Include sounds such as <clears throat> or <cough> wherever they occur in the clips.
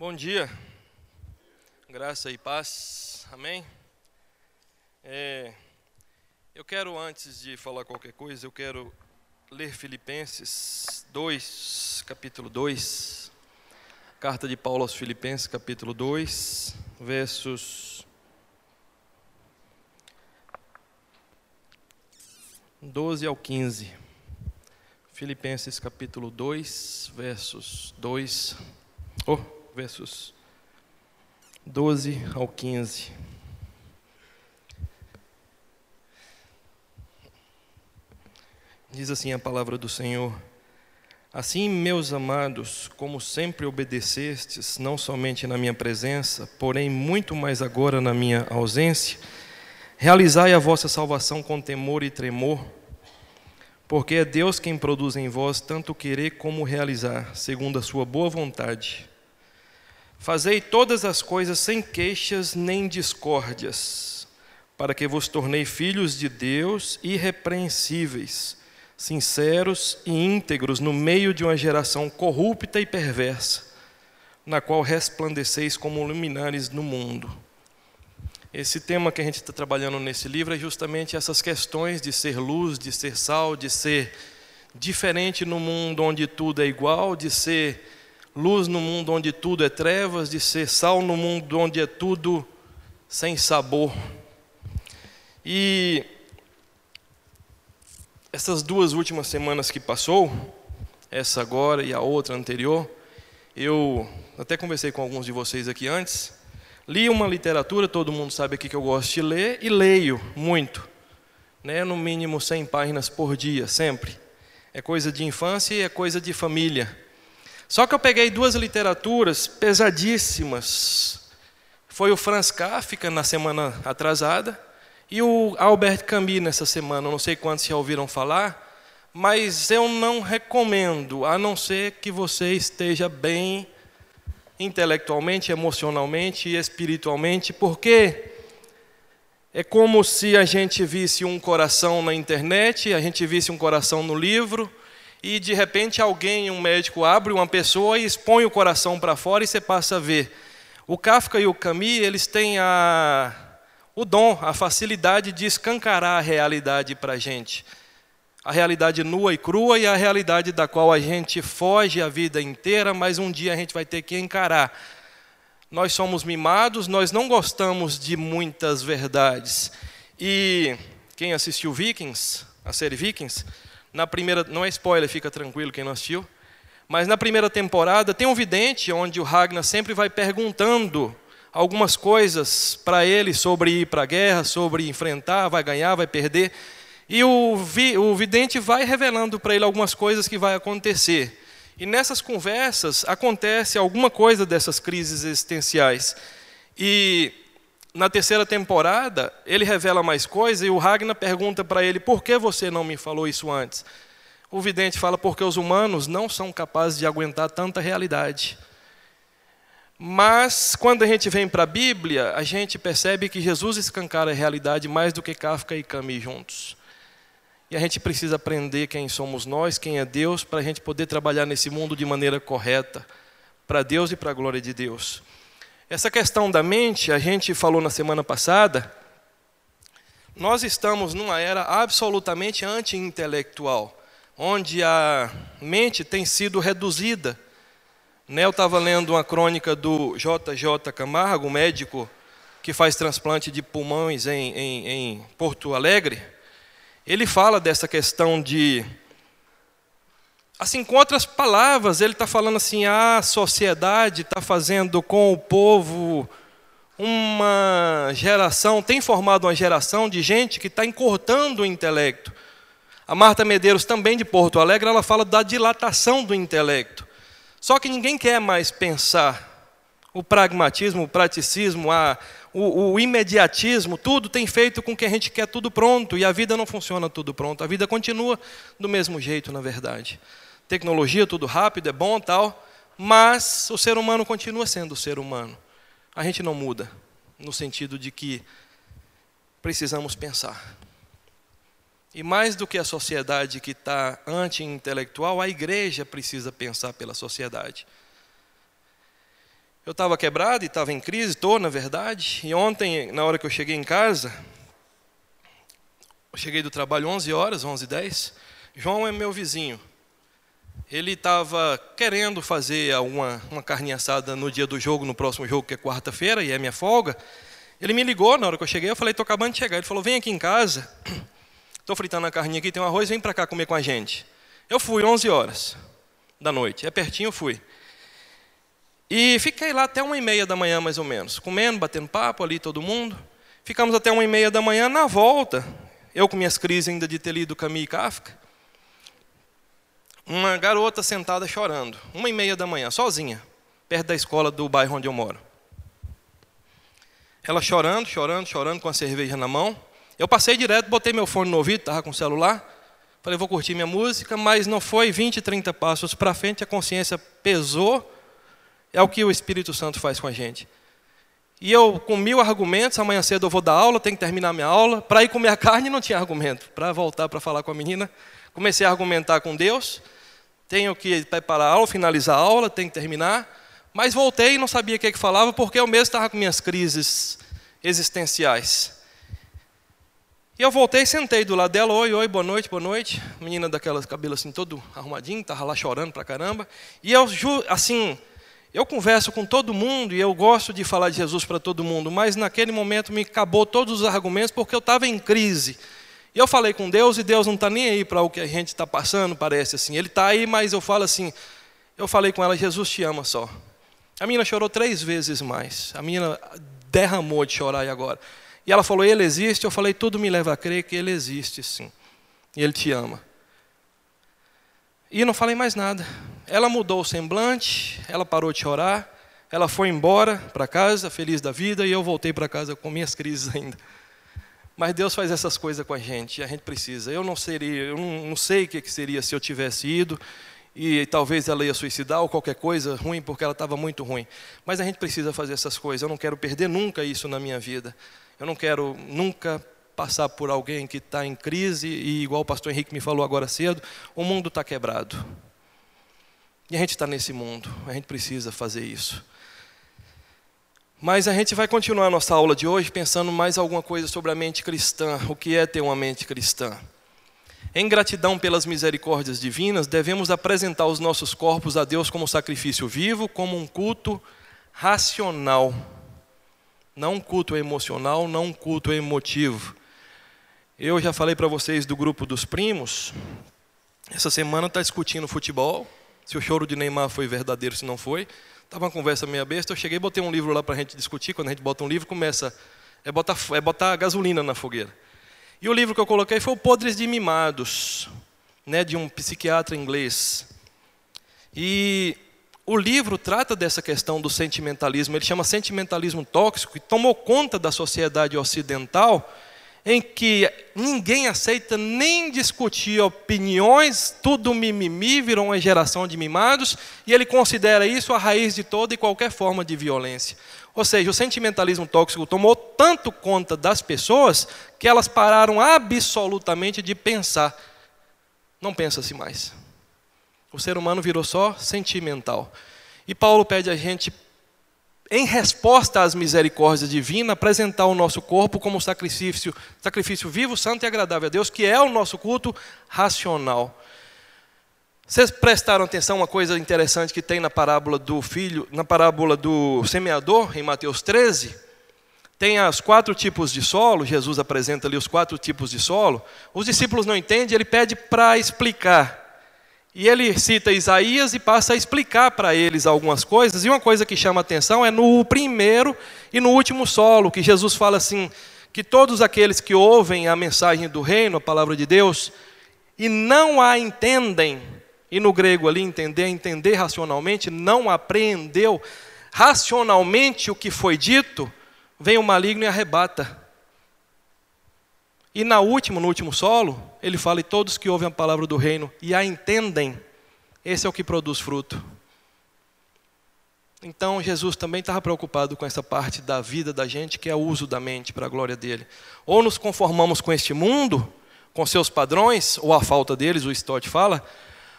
Bom dia, graça e paz, amém? É, eu quero, antes de falar qualquer coisa, eu quero ler Filipenses 2, capítulo 2, carta de Paulo aos Filipenses, capítulo 2, versos 12 ao 15. Filipenses capítulo 2, versos 2, oh, versos 12 ao 15. Diz assim a palavra do Senhor: Assim, meus amados, como sempre obedecestes, não somente na minha presença, porém muito mais agora na minha ausência, realizai a vossa salvação com temor e tremor porque é Deus quem produz em vós tanto querer como realizar, segundo a sua boa vontade. Fazei todas as coisas sem queixas nem discórdias, para que vos tornei filhos de Deus irrepreensíveis, sinceros e íntegros no meio de uma geração corrupta e perversa, na qual resplandeceis como luminares no mundo. Esse tema que a gente está trabalhando nesse livro é justamente essas questões de ser luz, de ser sal, de ser diferente no mundo onde tudo é igual, de ser luz no mundo onde tudo é trevas, de ser sal no mundo onde é tudo sem sabor. E essas duas últimas semanas que passou, essa agora e a outra anterior, eu até conversei com alguns de vocês aqui antes, Li uma literatura, todo mundo sabe aqui que eu gosto de ler, e leio muito. Né? No mínimo 100 páginas por dia, sempre. É coisa de infância e é coisa de família. Só que eu peguei duas literaturas pesadíssimas. Foi o Franz Kafka na semana atrasada e o Albert Camus nessa semana. Não sei quantos já ouviram falar, mas eu não recomendo, a não ser que você esteja bem intelectualmente, emocionalmente e espiritualmente, porque é como se a gente visse um coração na internet, a gente visse um coração no livro, e de repente alguém, um médico, abre uma pessoa e expõe o coração para fora e você passa a ver. O Kafka e o Camus, eles têm a, o dom, a facilidade de escancarar a realidade para a gente a realidade nua e crua e a realidade da qual a gente foge a vida inteira, mas um dia a gente vai ter que encarar. Nós somos mimados, nós não gostamos de muitas verdades. E quem assistiu Vikings, a série Vikings, na primeira, não é spoiler, fica tranquilo quem não assistiu, mas na primeira temporada tem um vidente onde o Ragnar sempre vai perguntando algumas coisas para ele sobre ir para a guerra, sobre enfrentar, vai ganhar, vai perder. E o, vi, o vidente vai revelando para ele algumas coisas que vai acontecer. E nessas conversas acontece alguma coisa dessas crises existenciais. E na terceira temporada, ele revela mais coisas e o Ragnar pergunta para ele: por que você não me falou isso antes? O vidente fala: porque os humanos não são capazes de aguentar tanta realidade. Mas, quando a gente vem para a Bíblia, a gente percebe que Jesus escancara a realidade mais do que Kafka e Camus juntos. E a gente precisa aprender quem somos nós, quem é Deus, para a gente poder trabalhar nesse mundo de maneira correta, para Deus e para a glória de Deus. Essa questão da mente, a gente falou na semana passada, nós estamos numa era absolutamente anti-intelectual, onde a mente tem sido reduzida. Né, eu estava lendo uma crônica do JJ Camargo, médico que faz transplante de pulmões em, em, em Porto Alegre ele fala dessa questão de. Assim, com outras palavras, ele está falando assim: a sociedade está fazendo com o povo uma geração, tem formado uma geração de gente que está encurtando o intelecto. A Marta Medeiros, também de Porto Alegre, ela fala da dilatação do intelecto. Só que ninguém quer mais pensar. O pragmatismo, o praticismo, a, o, o, imediatismo, tudo tem feito com que a gente quer tudo pronto e a vida não funciona tudo pronto. A vida continua do mesmo jeito, na verdade. Tecnologia, tudo rápido, é bom tal, mas o ser humano continua sendo o ser humano. A gente não muda, no sentido de que precisamos pensar. E mais do que a sociedade que está anti-intelectual, a igreja precisa pensar pela sociedade. Eu estava quebrado e estava em crise, estou, na verdade. E ontem, na hora que eu cheguei em casa, eu cheguei do trabalho 11 horas, 11 e 10. João é meu vizinho. Ele estava querendo fazer uma, uma carne assada no dia do jogo, no próximo jogo, que é quarta-feira, e é minha folga. Ele me ligou na hora que eu cheguei, eu falei, estou acabando de chegar. Ele falou, vem aqui em casa, <clears throat> estou fritando a carninha aqui, tem um arroz, vem para cá comer com a gente. Eu fui 11 horas da noite, é pertinho, eu fui. E fiquei lá até uma e meia da manhã, mais ou menos, comendo, batendo papo ali, todo mundo. Ficamos até uma e meia da manhã, na volta, eu com minhas crises ainda de ter lido Camus e Kafka, uma garota sentada chorando, uma e meia da manhã, sozinha, perto da escola do bairro onde eu moro. Ela chorando, chorando, chorando, com a cerveja na mão. Eu passei direto, botei meu fone no ouvido, estava com o celular. Falei, vou curtir minha música, mas não foi 20, 30 passos para frente, a consciência pesou. É o que o Espírito Santo faz com a gente. E eu, com mil argumentos, amanhã cedo eu vou dar aula, tenho que terminar minha aula. Para ir comer a carne não tinha argumento. Para voltar para falar com a menina, comecei a argumentar com Deus. Tenho que preparar a aula, finalizar a aula, tenho que terminar. Mas voltei e não sabia o que, é que falava, porque eu mesmo estava com minhas crises existenciais. E eu voltei, sentei do lado dela, oi, oi, boa noite, boa noite. Menina daquelas cabelos assim, todo arrumadinho, estava lá chorando pra caramba. E eu, assim, eu converso com todo mundo e eu gosto de falar de Jesus para todo mundo, mas naquele momento me acabou todos os argumentos porque eu estava em crise. E eu falei com Deus e Deus não está nem aí para o que a gente está passando, parece assim. Ele está aí, mas eu falo assim. Eu falei com ela, Jesus te ama só. A menina chorou três vezes mais. A menina derramou de chorar e agora. E ela falou, ele existe. Eu falei, tudo me leva a crer que ele existe sim. E ele te ama. E não falei mais nada. Ela mudou o semblante, ela parou de chorar, ela foi embora para casa, feliz da vida, e eu voltei para casa com minhas crises ainda. Mas Deus faz essas coisas com a gente, e a gente precisa. Eu não seria, eu não, sei o que seria se eu tivesse ido, e talvez ela ia suicidar ou qualquer coisa ruim, porque ela estava muito ruim. Mas a gente precisa fazer essas coisas. Eu não quero perder nunca isso na minha vida. Eu não quero nunca passar por alguém que está em crise e, igual o pastor Henrique me falou agora cedo, o mundo está quebrado. E a gente está nesse mundo, a gente precisa fazer isso. Mas a gente vai continuar a nossa aula de hoje pensando mais alguma coisa sobre a mente cristã, o que é ter uma mente cristã. Em gratidão pelas misericórdias divinas, devemos apresentar os nossos corpos a Deus como sacrifício vivo, como um culto racional. Não um culto emocional, não um culto emotivo. Eu já falei para vocês do grupo dos primos. Essa semana está discutindo futebol. Se o choro de Neymar foi verdadeiro, se não foi. Estava uma conversa meia besta. Eu cheguei e botei um livro lá para a gente discutir. Quando a gente bota um livro, começa. É botar, é botar gasolina na fogueira. E o livro que eu coloquei foi o Podres de Mimados, né, de um psiquiatra inglês. E o livro trata dessa questão do sentimentalismo. Ele chama sentimentalismo tóxico e tomou conta da sociedade ocidental em que ninguém aceita nem discutir opiniões, tudo mimimi, virou uma geração de mimados, e ele considera isso a raiz de toda e qualquer forma de violência. Ou seja, o sentimentalismo tóxico tomou tanto conta das pessoas que elas pararam absolutamente de pensar. Não pensa-se mais. O ser humano virou só sentimental. E Paulo pede a gente em resposta às misericórdias divinas, apresentar o nosso corpo como sacrifício, sacrifício vivo, santo e agradável a Deus, que é o nosso culto racional. Vocês prestaram atenção uma coisa interessante que tem na parábola do filho, na parábola do semeador, em Mateus 13? Tem os quatro tipos de solo, Jesus apresenta ali os quatro tipos de solo. Os discípulos não entendem, ele pede para explicar. E ele cita Isaías e passa a explicar para eles algumas coisas. E uma coisa que chama atenção é no primeiro e no último solo, que Jesus fala assim: que todos aqueles que ouvem a mensagem do reino, a palavra de Deus, e não a entendem, e no grego ali entender, entender racionalmente, não apreendeu racionalmente o que foi dito, vem o maligno e arrebata. E na última, no último solo, ele fala: e todos que ouvem a palavra do reino e a entendem, esse é o que produz fruto. Então Jesus também estava preocupado com essa parte da vida da gente, que é o uso da mente para a glória dele. Ou nos conformamos com este mundo, com seus padrões, ou a falta deles, o Stott fala,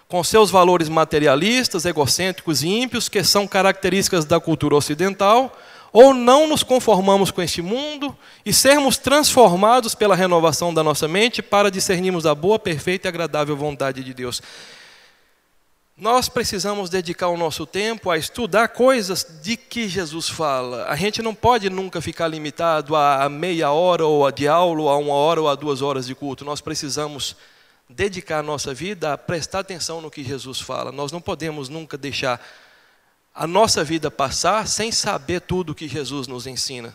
com seus valores materialistas, egocêntricos e ímpios, que são características da cultura ocidental, ou não nos conformamos com este mundo e sermos transformados pela renovação da nossa mente para discernirmos a boa, perfeita e agradável vontade de Deus. Nós precisamos dedicar o nosso tempo a estudar coisas de que Jesus fala. A gente não pode nunca ficar limitado a meia hora ou a de aula, ou a uma hora ou a duas horas de culto. Nós precisamos dedicar a nossa vida a prestar atenção no que Jesus fala. Nós não podemos nunca deixar a nossa vida passar sem saber tudo que Jesus nos ensina.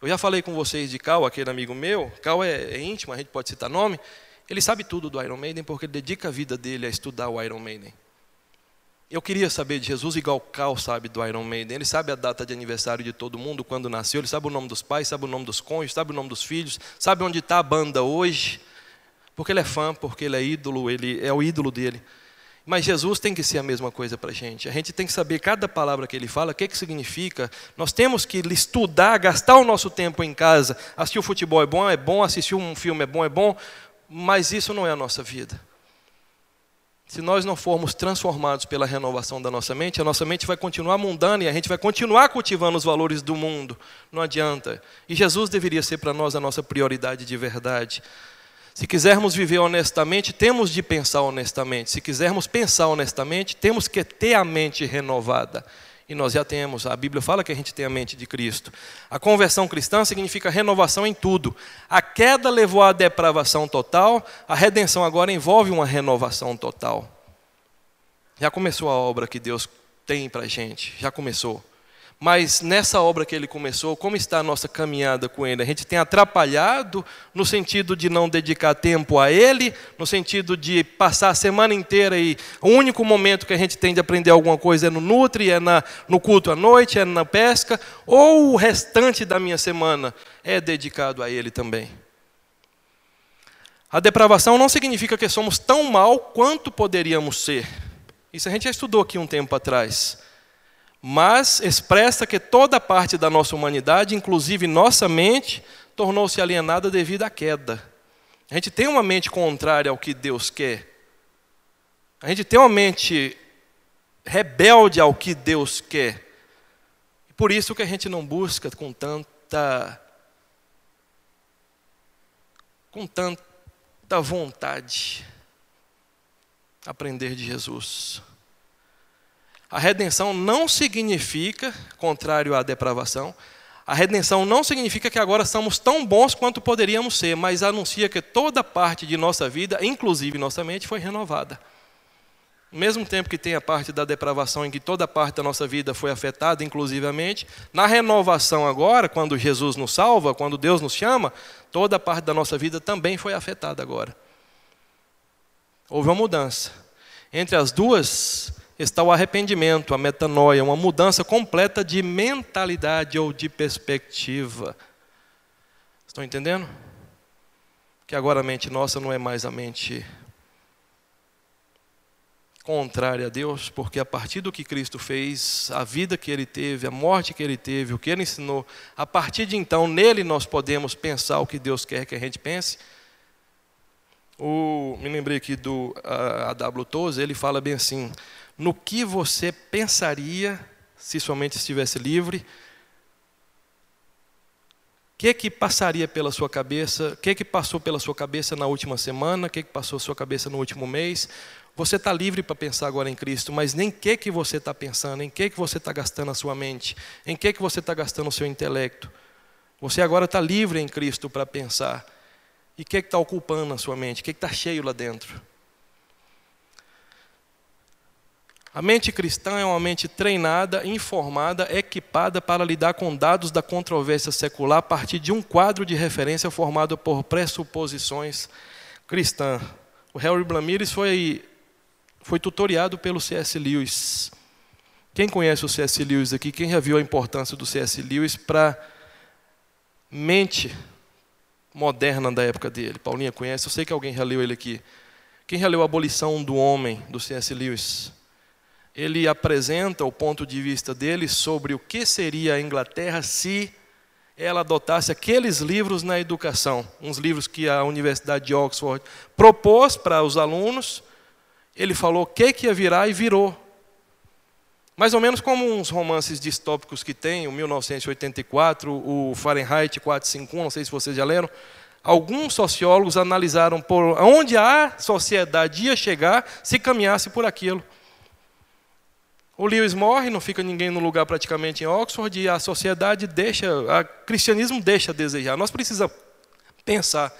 Eu já falei com vocês de Cal, aquele amigo meu. Cal é, é íntimo, a gente pode citar nome. Ele sabe tudo do Iron Maiden porque ele dedica a vida dele a estudar o Iron Maiden. Eu queria saber de Jesus igual Cal sabe do Iron Maiden. Ele sabe a data de aniversário de todo mundo, quando nasceu, ele sabe o nome dos pais, sabe o nome dos cônjuges, sabe o nome dos filhos, sabe onde está a banda hoje, porque ele é fã, porque ele é ídolo, ele é o ídolo dele. Mas Jesus tem que ser a mesma coisa para a gente. A gente tem que saber cada palavra que ele fala, o que, que significa. Nós temos que estudar, gastar o nosso tempo em casa. Assistir o futebol é bom, é bom, assistir um filme é bom, é bom, mas isso não é a nossa vida. Se nós não formos transformados pela renovação da nossa mente, a nossa mente vai continuar mundana e a gente vai continuar cultivando os valores do mundo. Não adianta. E Jesus deveria ser para nós a nossa prioridade de verdade. Se quisermos viver honestamente, temos de pensar honestamente. Se quisermos pensar honestamente, temos que ter a mente renovada. E nós já temos, a Bíblia fala que a gente tem a mente de Cristo. A conversão cristã significa renovação em tudo. A queda levou à depravação total, a redenção agora envolve uma renovação total. Já começou a obra que Deus tem para a gente, já começou. Mas nessa obra que ele começou, como está a nossa caminhada com ele? A gente tem atrapalhado no sentido de não dedicar tempo a ele, no sentido de passar a semana inteira e o único momento que a gente tem de aprender alguma coisa é no Nutri, é na, no culto à noite, é na pesca, ou o restante da minha semana é dedicado a ele também. A depravação não significa que somos tão mal quanto poderíamos ser. Isso a gente já estudou aqui um tempo atrás mas expressa que toda parte da nossa humanidade, inclusive nossa mente, tornou-se alienada devido à queda. A gente tem uma mente contrária ao que Deus quer. A gente tem uma mente rebelde ao que Deus quer. Por isso que a gente não busca com tanta com tanta vontade aprender de Jesus. A redenção não significa, contrário à depravação, a redenção não significa que agora somos tão bons quanto poderíamos ser, mas anuncia que toda parte de nossa vida, inclusive nossa mente, foi renovada. Mesmo tempo que tem a parte da depravação, em que toda parte da nossa vida foi afetada, inclusivamente, na renovação agora, quando Jesus nos salva, quando Deus nos chama, toda parte da nossa vida também foi afetada agora. Houve uma mudança. Entre as duas está o arrependimento, a metanoia, uma mudança completa de mentalidade ou de perspectiva. Estão entendendo? Que agora a mente nossa não é mais a mente contrária a Deus, porque a partir do que Cristo fez, a vida que ele teve, a morte que ele teve, o que ele ensinou, a partir de então nele nós podemos pensar o que Deus quer que a gente pense. O, me lembrei aqui do A.W. Tozer, ele fala bem assim: no que você pensaria se sua mente estivesse livre. O que que passaria pela sua cabeça? O que que passou pela sua cabeça na última semana? O que que passou pela sua cabeça no último mês? Você está livre para pensar agora em Cristo, mas nem que que você está pensando, em que que você está gastando a sua mente, em que que você está gastando o seu intelecto. Você agora está livre em Cristo para pensar. E o que está ocupando a sua mente? O que está cheio lá dentro? A mente cristã é uma mente treinada, informada, equipada para lidar com dados da controvérsia secular a partir de um quadro de referência formado por pressuposições cristãs. O Harry Blamires foi, foi tutoriado pelo C.S. Lewis. Quem conhece o C.S. Lewis aqui? Quem já viu a importância do C.S. Lewis para mente moderna da época dele? Paulinha conhece? Eu sei que alguém já leu ele aqui. Quem já leu a Abolição do Homem, do C.S. Lewis? Ele apresenta o ponto de vista dele sobre o que seria a Inglaterra se ela adotasse aqueles livros na educação, uns livros que a Universidade de Oxford propôs para os alunos. ele falou o que, que ia virar e virou. Mais ou menos como uns romances distópicos que tem, o 1984, o Fahrenheit 451, não sei se vocês já leram. Alguns sociólogos analisaram por onde a sociedade ia chegar se caminhasse por aquilo. O Lewis morre, não fica ninguém no lugar praticamente em Oxford, e a sociedade deixa, o cristianismo deixa a desejar. Nós precisamos pensar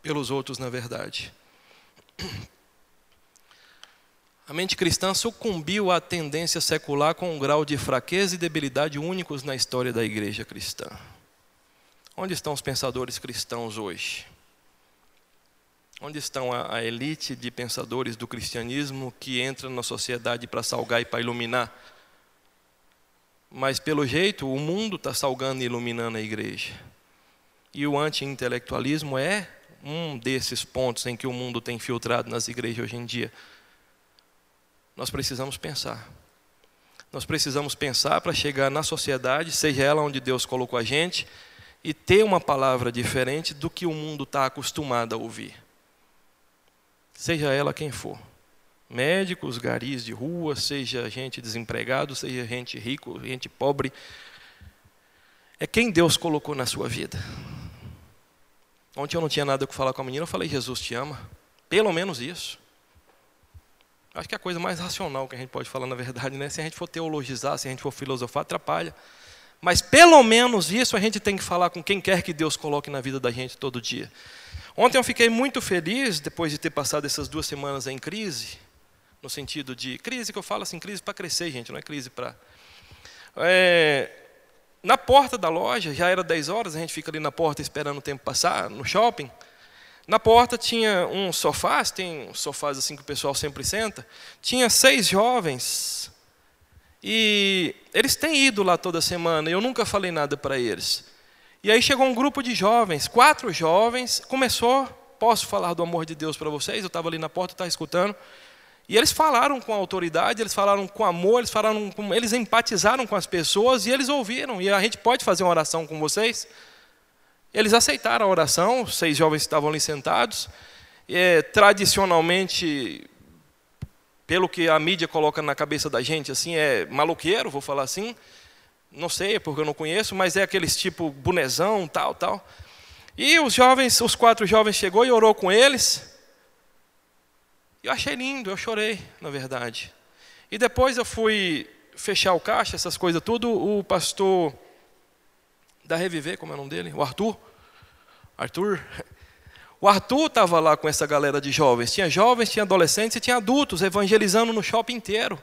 pelos outros, na verdade. A mente cristã sucumbiu à tendência secular com um grau de fraqueza e debilidade únicos na história da igreja cristã. Onde estão os pensadores cristãos hoje? Onde estão a, a elite de pensadores do cristianismo que entra na sociedade para salgar e para iluminar? Mas, pelo jeito, o mundo está salgando e iluminando a igreja. E o anti-intelectualismo é um desses pontos em que o mundo tem filtrado nas igrejas hoje em dia. Nós precisamos pensar. Nós precisamos pensar para chegar na sociedade, seja ela onde Deus colocou a gente, e ter uma palavra diferente do que o mundo está acostumado a ouvir. Seja ela quem for. Médicos, garis de rua, seja gente desempregado, seja gente rico, gente pobre. É quem Deus colocou na sua vida. Ontem eu não tinha nada que falar com a menina, eu falei, Jesus te ama. Pelo menos isso. Acho que é a coisa mais racional que a gente pode falar, na verdade, né? Se a gente for teologizar, se a gente for filosofar, atrapalha. Mas pelo menos isso a gente tem que falar com quem quer que Deus coloque na vida da gente todo dia. Ontem eu fiquei muito feliz, depois de ter passado essas duas semanas em crise, no sentido de crise que eu falo assim, crise para crescer, gente, não é crise para. É, na porta da loja, já era 10 horas, a gente fica ali na porta esperando o tempo passar, no shopping. Na porta tinha um sofás, tem sofás assim que o pessoal sempre senta. Tinha seis jovens. E eles têm ido lá toda semana, eu nunca falei nada para eles. E aí chegou um grupo de jovens, quatro jovens, começou, posso falar do amor de Deus para vocês? Eu estava ali na porta, estava escutando. E eles falaram com autoridade, eles falaram com amor, eles falaram com, eles empatizaram com as pessoas e eles ouviram. E a gente pode fazer uma oração com vocês? Eles aceitaram a oração, seis jovens estavam ali sentados. É, tradicionalmente, pelo que a mídia coloca na cabeça da gente, assim, é maloqueiro, vou falar assim. Não sei, porque eu não conheço, mas é aqueles tipo bonezão, tal, tal. E os jovens, os quatro jovens chegou e orou com eles. Eu achei lindo, eu chorei, na verdade. E depois eu fui fechar o caixa, essas coisas tudo, o pastor da Reviver, como é o nome dele? O Arthur. Arthur. O Arthur estava lá com essa galera de jovens. Tinha jovens, tinha adolescentes e tinha adultos evangelizando no shopping inteiro.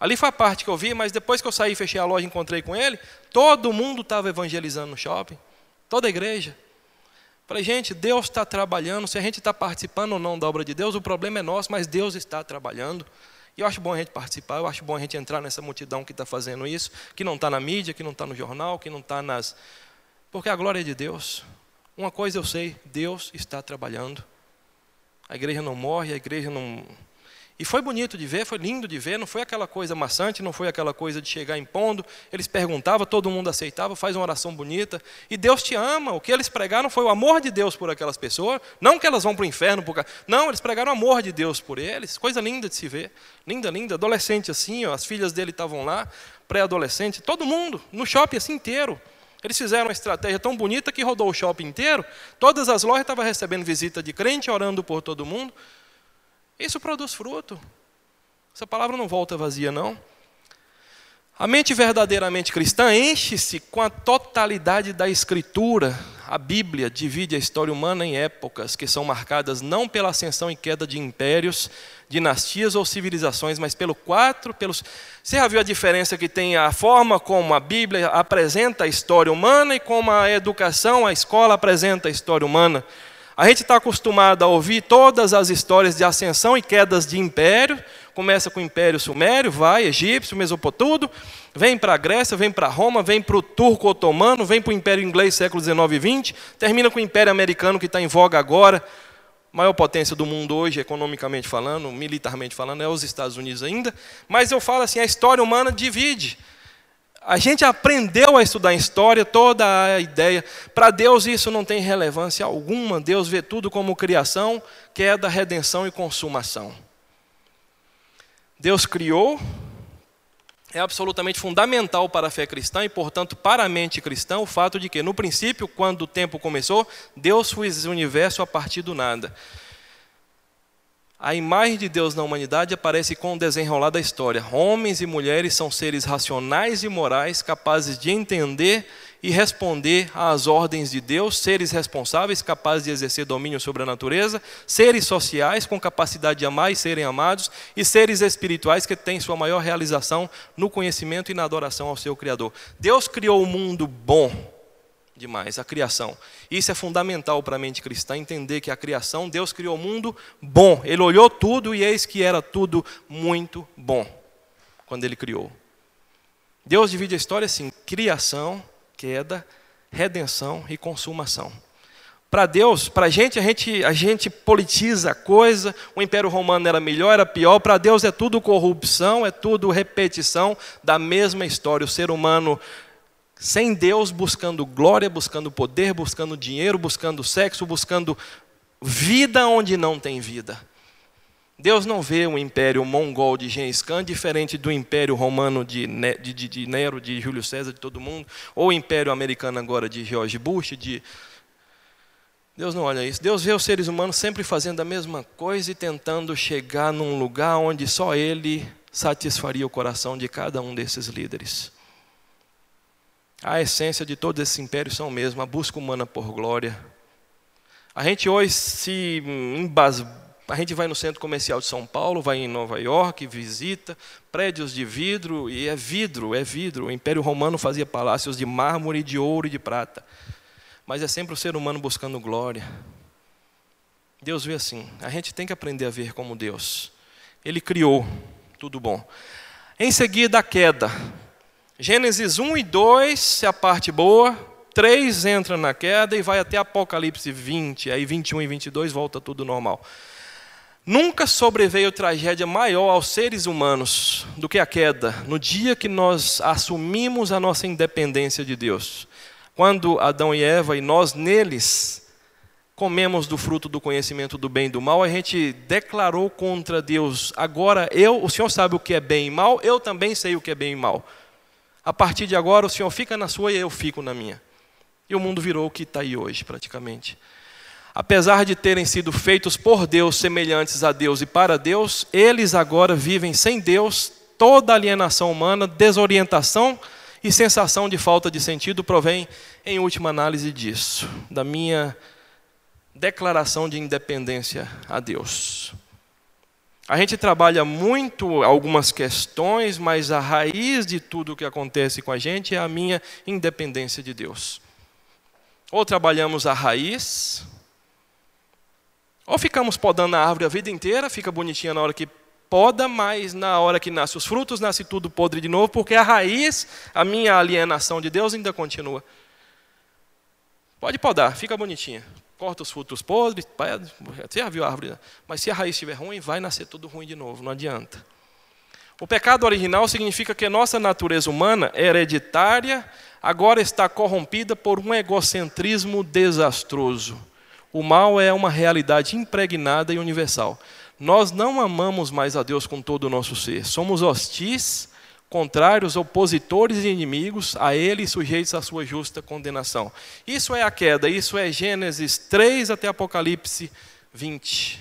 Ali foi a parte que eu vi, mas depois que eu saí, fechei a loja, encontrei com ele, todo mundo estava evangelizando no shopping. Toda a igreja. Falei, gente, Deus está trabalhando, se a gente está participando ou não da obra de Deus, o problema é nosso, mas Deus está trabalhando. E eu acho bom a gente participar, eu acho bom a gente entrar nessa multidão que está fazendo isso, que não está na mídia, que não está no jornal, que não está nas. Porque a glória é de Deus. Uma coisa eu sei, Deus está trabalhando. A igreja não morre, a igreja não e foi bonito de ver, foi lindo de ver, não foi aquela coisa maçante, não foi aquela coisa de chegar impondo. Eles perguntavam, todo mundo aceitava, faz uma oração bonita. E Deus te ama. O que eles pregaram foi o amor de Deus por aquelas pessoas. Não que elas vão para o inferno. Por... Não, eles pregaram o amor de Deus por eles. Coisa linda de se ver. Linda, linda. Adolescente assim, ó, as filhas dele estavam lá, pré-adolescente, todo mundo, no shopping assim inteiro. Eles fizeram uma estratégia tão bonita que rodou o shopping inteiro. Todas as lojas estavam recebendo visita de crente, orando por todo mundo. Isso produz fruto. Essa palavra não volta vazia, não. A mente verdadeiramente cristã enche-se com a totalidade da Escritura. A Bíblia divide a história humana em épocas que são marcadas não pela ascensão e queda de impérios, dinastias ou civilizações, mas pelo quatro, pelos. Você já viu a diferença que tem a forma como a Bíblia apresenta a história humana e como a educação, a escola apresenta a história humana? A gente está acostumado a ouvir todas as histórias de ascensão e quedas de império. Começa com o Império Sumério, vai, Egípcio, Mesopotâmio, vem para a Grécia, vem para Roma, vem para o Turco Otomano, vem para o Império Inglês século XIX e XX, termina com o Império Americano que está em voga agora. Maior potência do mundo hoje, economicamente falando, militarmente falando, é os Estados Unidos ainda. Mas eu falo assim, a história humana divide. A gente aprendeu a estudar história, toda a ideia. Para Deus isso não tem relevância alguma. Deus vê tudo como criação, queda, redenção e consumação. Deus criou, é absolutamente fundamental para a fé cristã e, portanto, para a mente cristã, o fato de que, no princípio, quando o tempo começou, Deus fez o universo a partir do nada. A imagem de Deus na humanidade aparece com o desenrolar da história. Homens e mulheres são seres racionais e morais, capazes de entender e responder às ordens de Deus, seres responsáveis, capazes de exercer domínio sobre a natureza, seres sociais com capacidade de amar e serem amados, e seres espirituais que têm sua maior realização no conhecimento e na adoração ao seu Criador. Deus criou o um mundo bom demais, a criação. Isso é fundamental para a mente cristã, entender que a criação, Deus criou o mundo bom. Ele olhou tudo e eis que era tudo muito bom quando ele criou. Deus divide a história assim: criação, queda, redenção e consumação. Para Deus, para a gente, a gente, a gente politiza a coisa, o Império Romano era melhor, era pior, para Deus é tudo corrupção, é tudo repetição da mesma história. O ser humano sem Deus buscando glória, buscando poder, buscando dinheiro, buscando sexo, buscando vida onde não tem vida. Deus não vê o império mongol de Gengis Khan diferente do império romano de, de, de, de Nero, de Júlio César, de todo mundo, ou o império americano agora de George Bush, de Deus não olha isso. Deus vê os seres humanos sempre fazendo a mesma coisa e tentando chegar num lugar onde só Ele satisfaria o coração de cada um desses líderes. A essência de todos esses impérios são mesmo, a busca humana por glória. A gente hoje se embasbou a gente vai no centro comercial de São Paulo, vai em Nova York, visita prédios de vidro, e é vidro, é vidro. O Império Romano fazia palácios de mármore, de ouro e de prata. Mas é sempre o ser humano buscando glória. Deus vê assim. A gente tem que aprender a ver como Deus. Ele criou tudo bom. Em seguida, a queda. Gênesis 1 e 2 é a parte boa. 3 entra na queda e vai até Apocalipse 20. Aí 21 e 22 volta tudo normal. Nunca sobreveio tragédia maior aos seres humanos do que a queda, no dia que nós assumimos a nossa independência de Deus. Quando Adão e Eva e nós neles comemos do fruto do conhecimento do bem e do mal, a gente declarou contra Deus: agora eu, o Senhor sabe o que é bem e mal, eu também sei o que é bem e mal. A partir de agora, o Senhor fica na sua e eu fico na minha. E o mundo virou o que está aí hoje, praticamente. Apesar de terem sido feitos por Deus, semelhantes a Deus e para Deus, eles agora vivem sem Deus, toda alienação humana, desorientação e sensação de falta de sentido provém, em última análise, disso, da minha declaração de independência a Deus. A gente trabalha muito algumas questões, mas a raiz de tudo o que acontece com a gente é a minha independência de Deus. Ou trabalhamos a raiz, ou ficamos podando a árvore a vida inteira, fica bonitinha na hora que poda, mas na hora que nasce os frutos, nasce tudo podre de novo, porque a raiz, a minha alienação de Deus ainda continua. Pode podar, fica bonitinha. Corta os frutos podres, você já viu a árvore, né? mas se a raiz estiver ruim, vai nascer tudo ruim de novo, não adianta. O pecado original significa que nossa natureza humana, hereditária, agora está corrompida por um egocentrismo desastroso. O mal é uma realidade impregnada e universal. Nós não amamos mais a Deus com todo o nosso ser. Somos hostis, contrários, opositores e inimigos a Ele sujeitos à sua justa condenação. Isso é a queda, isso é Gênesis 3 até Apocalipse 20.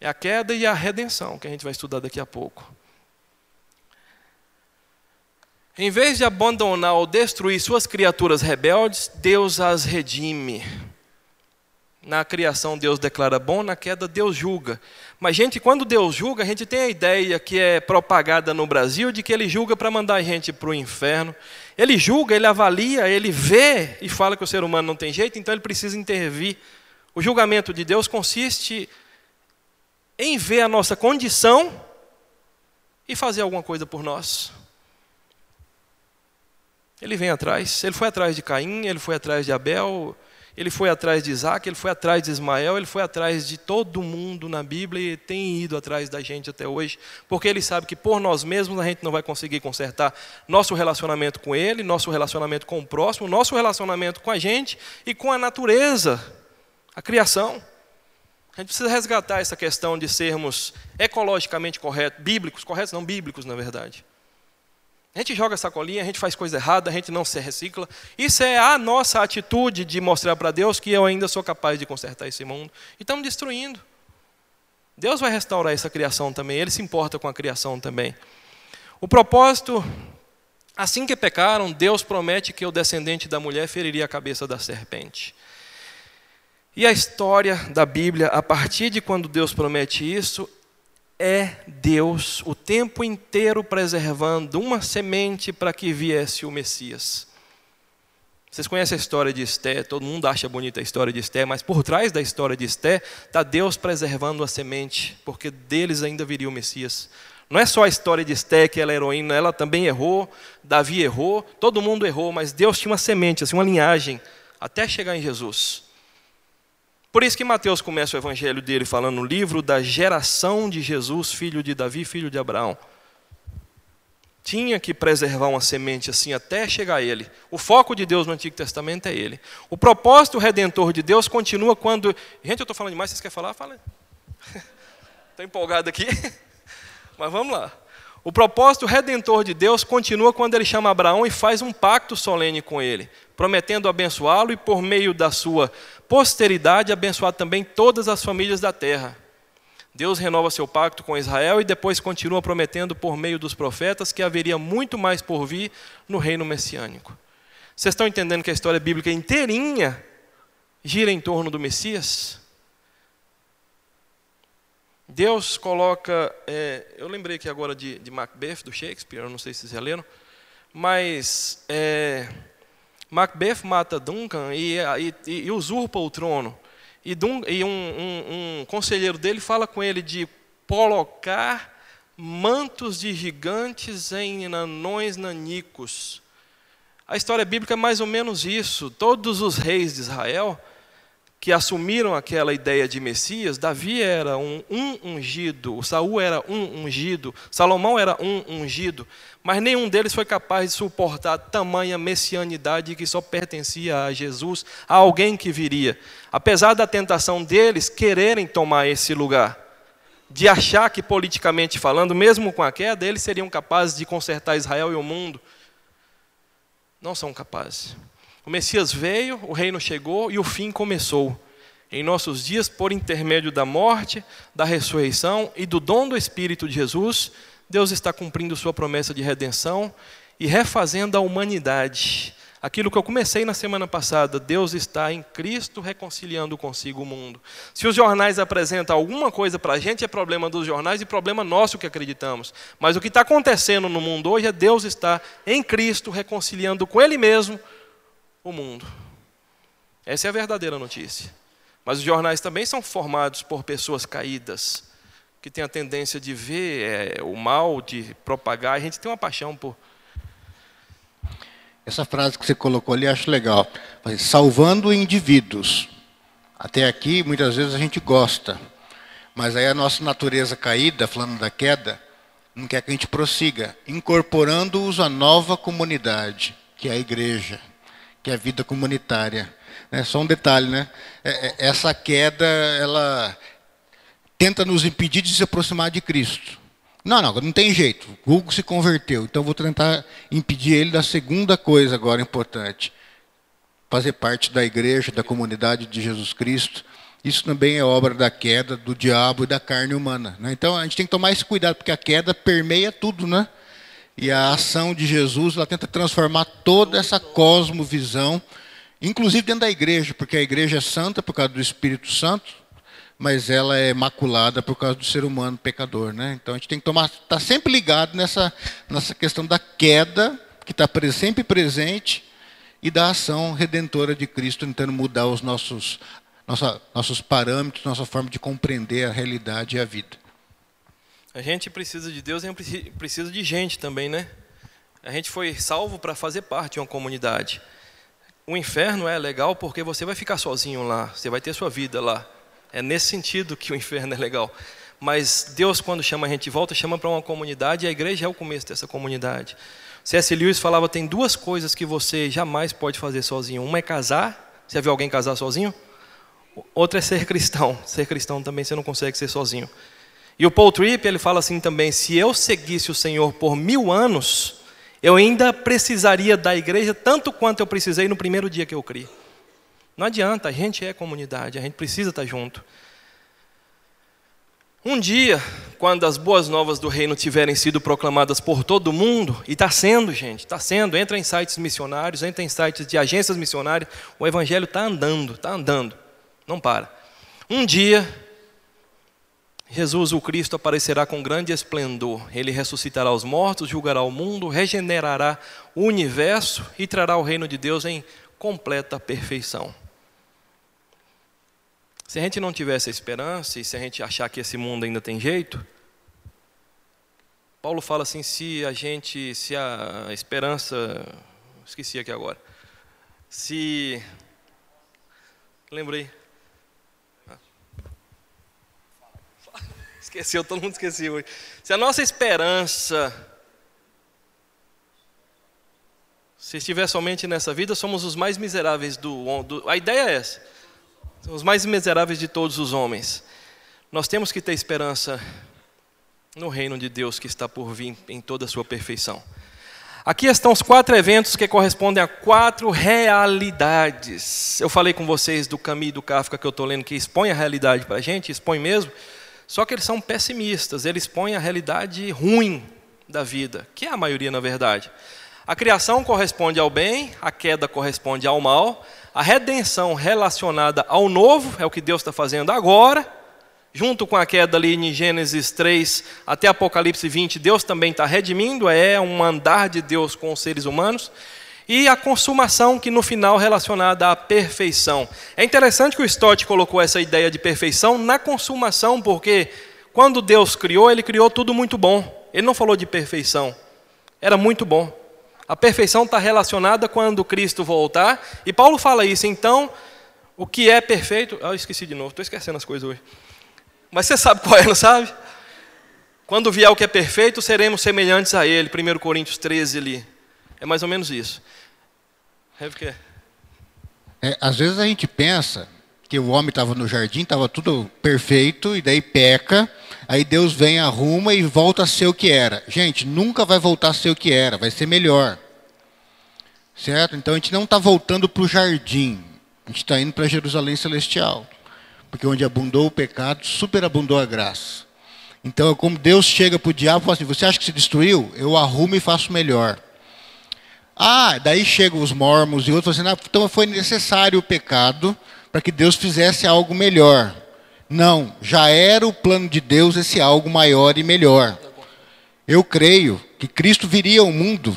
É a queda e a redenção que a gente vai estudar daqui a pouco. Em vez de abandonar ou destruir suas criaturas rebeldes, Deus as redime. Na criação Deus declara bom, na queda Deus julga. Mas gente, quando Deus julga, a gente tem a ideia que é propagada no Brasil de que ele julga para mandar a gente para o inferno. Ele julga, ele avalia, ele vê e fala que o ser humano não tem jeito, então ele precisa intervir. O julgamento de Deus consiste em ver a nossa condição e fazer alguma coisa por nós. Ele vem atrás. Ele foi atrás de Caim, ele foi atrás de Abel, ele foi atrás de Isaac, ele foi atrás de Ismael, ele foi atrás de todo mundo na Bíblia e tem ido atrás da gente até hoje, porque ele sabe que por nós mesmos a gente não vai conseguir consertar nosso relacionamento com ele, nosso relacionamento com o próximo, nosso relacionamento com a gente e com a natureza, a criação. A gente precisa resgatar essa questão de sermos ecologicamente corretos, bíblicos, corretos não bíblicos, na verdade. A gente joga sacolinha, a gente faz coisa errada, a gente não se recicla. Isso é a nossa atitude de mostrar para Deus que eu ainda sou capaz de consertar esse mundo. E estamos destruindo. Deus vai restaurar essa criação também, Ele se importa com a criação também. O propósito, assim que pecaram, Deus promete que o descendente da mulher feriria a cabeça da serpente. E a história da Bíblia, a partir de quando Deus promete isso, é Deus o tempo inteiro preservando uma semente para que viesse o Messias. Vocês conhecem a história de Esté, todo mundo acha bonita a história de Esté, mas por trás da história de Esté está Deus preservando a semente, porque deles ainda viria o Messias. Não é só a história de Esté, que ela é heroína, ela também errou, Davi errou, todo mundo errou, mas Deus tinha uma semente, assim, uma linhagem, até chegar em Jesus. Por isso que Mateus começa o evangelho dele falando no livro da geração de Jesus, filho de Davi, filho de Abraão. Tinha que preservar uma semente assim até chegar a ele. O foco de Deus no Antigo Testamento é ele. O propósito redentor de Deus continua quando. Gente, eu estou falando demais, vocês querem falar? Fala. Estou <laughs> empolgado aqui. <laughs> Mas vamos lá. O propósito redentor de Deus continua quando ele chama Abraão e faz um pacto solene com ele, prometendo abençoá-lo e, por meio da sua posteridade, abençoar também todas as famílias da terra. Deus renova seu pacto com Israel e depois continua prometendo, por meio dos profetas, que haveria muito mais por vir no reino messiânico. Vocês estão entendendo que a história bíblica inteirinha gira em torno do Messias? Deus coloca. É, eu lembrei aqui agora de, de Macbeth, do Shakespeare, eu não sei se vocês já leram, mas é, Macbeth mata Duncan e, e, e usurpa o trono. E, Dun, e um, um, um conselheiro dele fala com ele de colocar mantos de gigantes em nanões nanicos. A história bíblica é mais ou menos isso. Todos os reis de Israel que assumiram aquela ideia de Messias, Davi era um, um ungido, Saul era um ungido, Salomão era um ungido, mas nenhum deles foi capaz de suportar tamanha messianidade que só pertencia a Jesus, a alguém que viria. Apesar da tentação deles quererem tomar esse lugar, de achar que politicamente falando, mesmo com a queda, eles seriam capazes de consertar Israel e o mundo, não são capazes. O Messias veio, o reino chegou e o fim começou. Em nossos dias, por intermédio da morte, da ressurreição e do dom do Espírito de Jesus, Deus está cumprindo sua promessa de redenção e refazendo a humanidade. Aquilo que eu comecei na semana passada, Deus está em Cristo reconciliando consigo o mundo. Se os jornais apresentam alguma coisa para a gente, é problema dos jornais e problema nosso que acreditamos. Mas o que está acontecendo no mundo hoje é Deus está em Cristo reconciliando com Ele mesmo o mundo. Essa é a verdadeira notícia. Mas os jornais também são formados por pessoas caídas, que têm a tendência de ver é, o mal, de propagar. A gente tem uma paixão por. Essa frase que você colocou ali, acho legal. Salvando indivíduos. Até aqui, muitas vezes a gente gosta. Mas aí a nossa natureza caída, falando da queda, não quer que a gente prossiga, incorporando-os à nova comunidade, que é a igreja que é a vida comunitária. É só um detalhe, né? É, é, essa queda, ela tenta nos impedir de se aproximar de Cristo. Não, não, não tem jeito. Hugo se converteu, então vou tentar impedir ele da segunda coisa agora importante. Fazer parte da igreja, da comunidade de Jesus Cristo. Isso também é obra da queda do diabo e da carne humana. Né? Então a gente tem que tomar esse cuidado, porque a queda permeia tudo, né? E a ação de Jesus, ela tenta transformar toda essa cosmovisão, inclusive dentro da igreja, porque a igreja é santa por causa do Espírito Santo, mas ela é maculada por causa do ser humano pecador, né? Então a gente tem que tomar, tá sempre ligado nessa nessa questão da queda que está sempre presente e da ação redentora de Cristo tentando mudar os nossos nossa, nossos parâmetros, nossa forma de compreender a realidade e a vida. A gente precisa de Deus e precisa de gente também, né? A gente foi salvo para fazer parte de uma comunidade. O inferno é legal porque você vai ficar sozinho lá, você vai ter sua vida lá. É nesse sentido que o inferno é legal. Mas Deus, quando chama a gente de volta, chama para uma comunidade e a igreja é o começo dessa comunidade. C.S. Lewis falava: tem duas coisas que você jamais pode fazer sozinho. Uma é casar. Você viu alguém casar sozinho? Outra é ser cristão. Ser cristão também você não consegue ser sozinho. E o Paul Tripp, ele fala assim também: se eu seguisse o Senhor por mil anos, eu ainda precisaria da igreja tanto quanto eu precisei no primeiro dia que eu criei. Não adianta, a gente é comunidade, a gente precisa estar junto. Um dia, quando as boas novas do reino tiverem sido proclamadas por todo mundo, e está sendo, gente, está sendo, entra em sites missionários, entra em sites de agências missionárias, o evangelho está andando, está andando, não para. Um dia, Jesus, o Cristo, aparecerá com grande esplendor. Ele ressuscitará os mortos, julgará o mundo, regenerará o universo e trará o reino de Deus em completa perfeição. Se a gente não tiver essa esperança e se a gente achar que esse mundo ainda tem jeito, Paulo fala assim: se a gente, se a esperança, esqueci aqui agora, se, lembrei, esqueceu, todo mundo esqueceu hoje. Se a nossa esperança se estiver somente nessa vida, somos os mais miseráveis do, a ideia é essa os mais miseráveis de todos os homens. Nós temos que ter esperança no reino de Deus que está por vir em toda a sua perfeição. Aqui estão os quatro eventos que correspondem a quatro realidades. Eu falei com vocês do Camus do Kafka que eu estou lendo, que expõe a realidade para a gente, expõe mesmo, só que eles são pessimistas, eles expõem a realidade ruim da vida, que é a maioria na verdade. A criação corresponde ao bem, a queda corresponde ao mal, a redenção relacionada ao novo, é o que Deus está fazendo agora, junto com a queda ali em Gênesis 3 até Apocalipse 20, Deus também está redimindo, é um andar de Deus com os seres humanos, e a consumação, que no final relacionada à perfeição. É interessante que o Stott colocou essa ideia de perfeição na consumação, porque quando Deus criou, ele criou tudo muito bom. Ele não falou de perfeição, era muito bom. A perfeição está relacionada quando Cristo voltar. E Paulo fala isso. Então, o que é perfeito. Ah, eu esqueci de novo, estou esquecendo as coisas hoje. Mas você sabe qual é, não sabe? Quando vier o que é perfeito, seremos semelhantes a Ele. 1 Coríntios 13 ali. É mais ou menos isso. É? É, às vezes a gente pensa que o homem estava no jardim, estava tudo perfeito, e daí peca, aí Deus vem, arruma e volta a ser o que era. Gente, nunca vai voltar a ser o que era, vai ser melhor. Certo? Então a gente não está voltando para o jardim, a gente está indo para Jerusalém Celestial. Porque onde abundou o pecado, superabundou a graça. Então é como Deus chega para o diabo e fala assim: Você acha que se destruiu? Eu arrumo e faço melhor. Ah, daí chegam os mormons e outros assim: Então foi necessário o pecado para que Deus fizesse algo melhor. Não, já era o plano de Deus esse algo maior e melhor. Eu creio que Cristo viria ao mundo.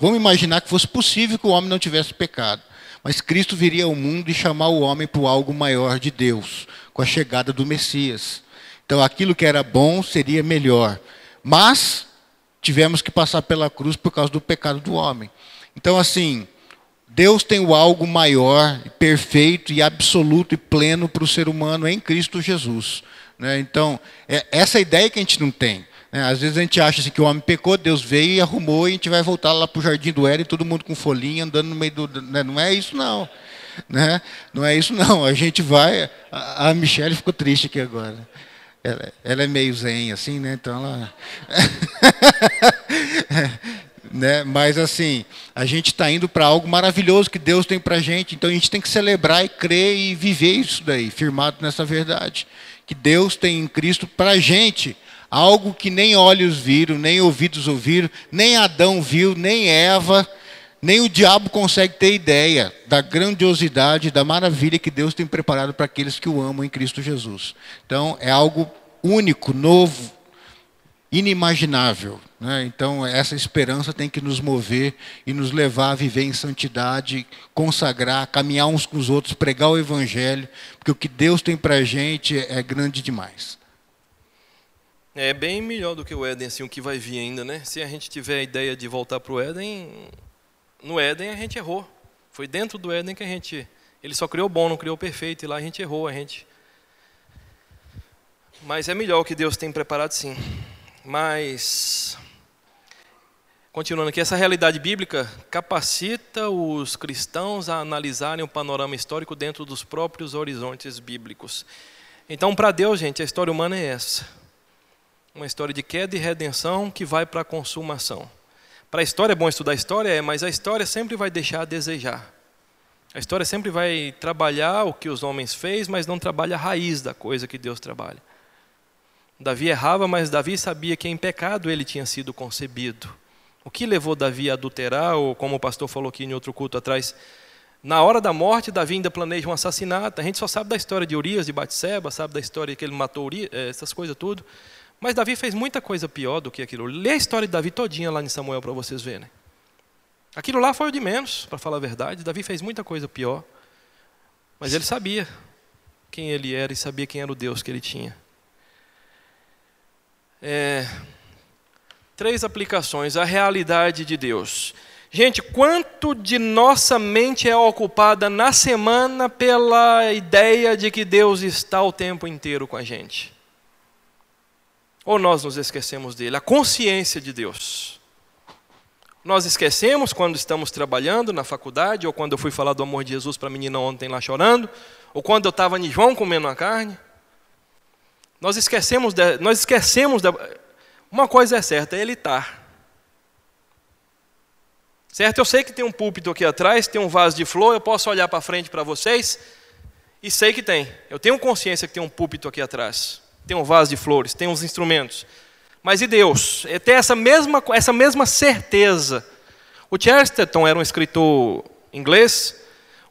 Vamos imaginar que fosse possível que o homem não tivesse pecado. Mas Cristo viria ao mundo e chamar o homem para algo maior de Deus, com a chegada do Messias. Então aquilo que era bom seria melhor. Mas tivemos que passar pela cruz por causa do pecado do homem. Então, assim, Deus tem o algo maior, perfeito e absoluto e pleno para o ser humano em Cristo Jesus. Né? Então, é essa ideia que a gente não tem. Né? Às vezes a gente acha assim, que o homem pecou, Deus veio e arrumou e a gente vai voltar lá para o jardim do Éden, todo mundo com folhinha, andando no meio do. Né? Não é isso, não. Né? Não é isso, não. A gente vai. A, a Michelle ficou triste aqui agora. Ela, ela é meio zen, assim, né? Então ela. <laughs> né? Mas assim, a gente está indo para algo maravilhoso que Deus tem para a gente, então a gente tem que celebrar e crer e viver isso daí, firmado nessa verdade, que Deus tem em Cristo para a gente algo que nem olhos viram, nem ouvidos ouviram, nem Adão viu, nem Eva, nem o diabo consegue ter ideia da grandiosidade, da maravilha que Deus tem preparado para aqueles que o amam em Cristo Jesus. Então é algo único, novo, inimaginável. Né? Então, essa esperança tem que nos mover e nos levar a viver em santidade, consagrar, caminhar uns com os outros, pregar o Evangelho, porque o que Deus tem para a gente é grande demais. É bem melhor do que o Éden, assim, o que vai vir ainda, né? Se a gente tiver a ideia de voltar para o Éden, no Éden a gente errou. Foi dentro do Éden que a gente. Ele só criou bom, não criou perfeito, e lá a gente errou, a gente. Mas é melhor o que Deus tem preparado, sim. Mas Continuando aqui, essa realidade bíblica capacita os cristãos a analisarem o panorama histórico dentro dos próprios horizontes bíblicos. Então, para Deus, gente, a história humana é essa: uma história de queda e redenção que vai para a consumação. Para a história é bom estudar a história, é, mas a história sempre vai deixar a desejar. A história sempre vai trabalhar o que os homens fez, mas não trabalha a raiz da coisa que Deus trabalha. Davi errava, mas Davi sabia que em pecado ele tinha sido concebido. O que levou Davi a adulterar, ou como o pastor falou aqui em outro culto atrás, na hora da morte, Davi ainda planeja um assassinato. A gente só sabe da história de Urias, de Batseba, sabe da história que ele matou Urias, eh, essas coisas tudo. Mas Davi fez muita coisa pior do que aquilo. Lê a história de Davi todinha lá em Samuel para vocês verem. Aquilo lá foi o de menos, para falar a verdade. Davi fez muita coisa pior. Mas ele sabia quem ele era e sabia quem era o Deus que ele tinha. É, Três aplicações. A realidade de Deus. Gente, quanto de nossa mente é ocupada na semana pela ideia de que Deus está o tempo inteiro com a gente? Ou nós nos esquecemos dele? A consciência de Deus. Nós esquecemos quando estamos trabalhando na faculdade, ou quando eu fui falar do amor de Jesus para a menina ontem lá chorando, ou quando eu estava em João comendo a carne. Nós esquecemos, de, nós esquecemos da, uma coisa é certa, ele está. Certo? Eu sei que tem um púlpito aqui atrás, tem um vaso de flor, eu posso olhar para frente para vocês e sei que tem. Eu tenho consciência que tem um púlpito aqui atrás, tem um vaso de flores, tem uns instrumentos. Mas e Deus? É ter essa mesma, essa mesma certeza. O Chesterton era um escritor inglês.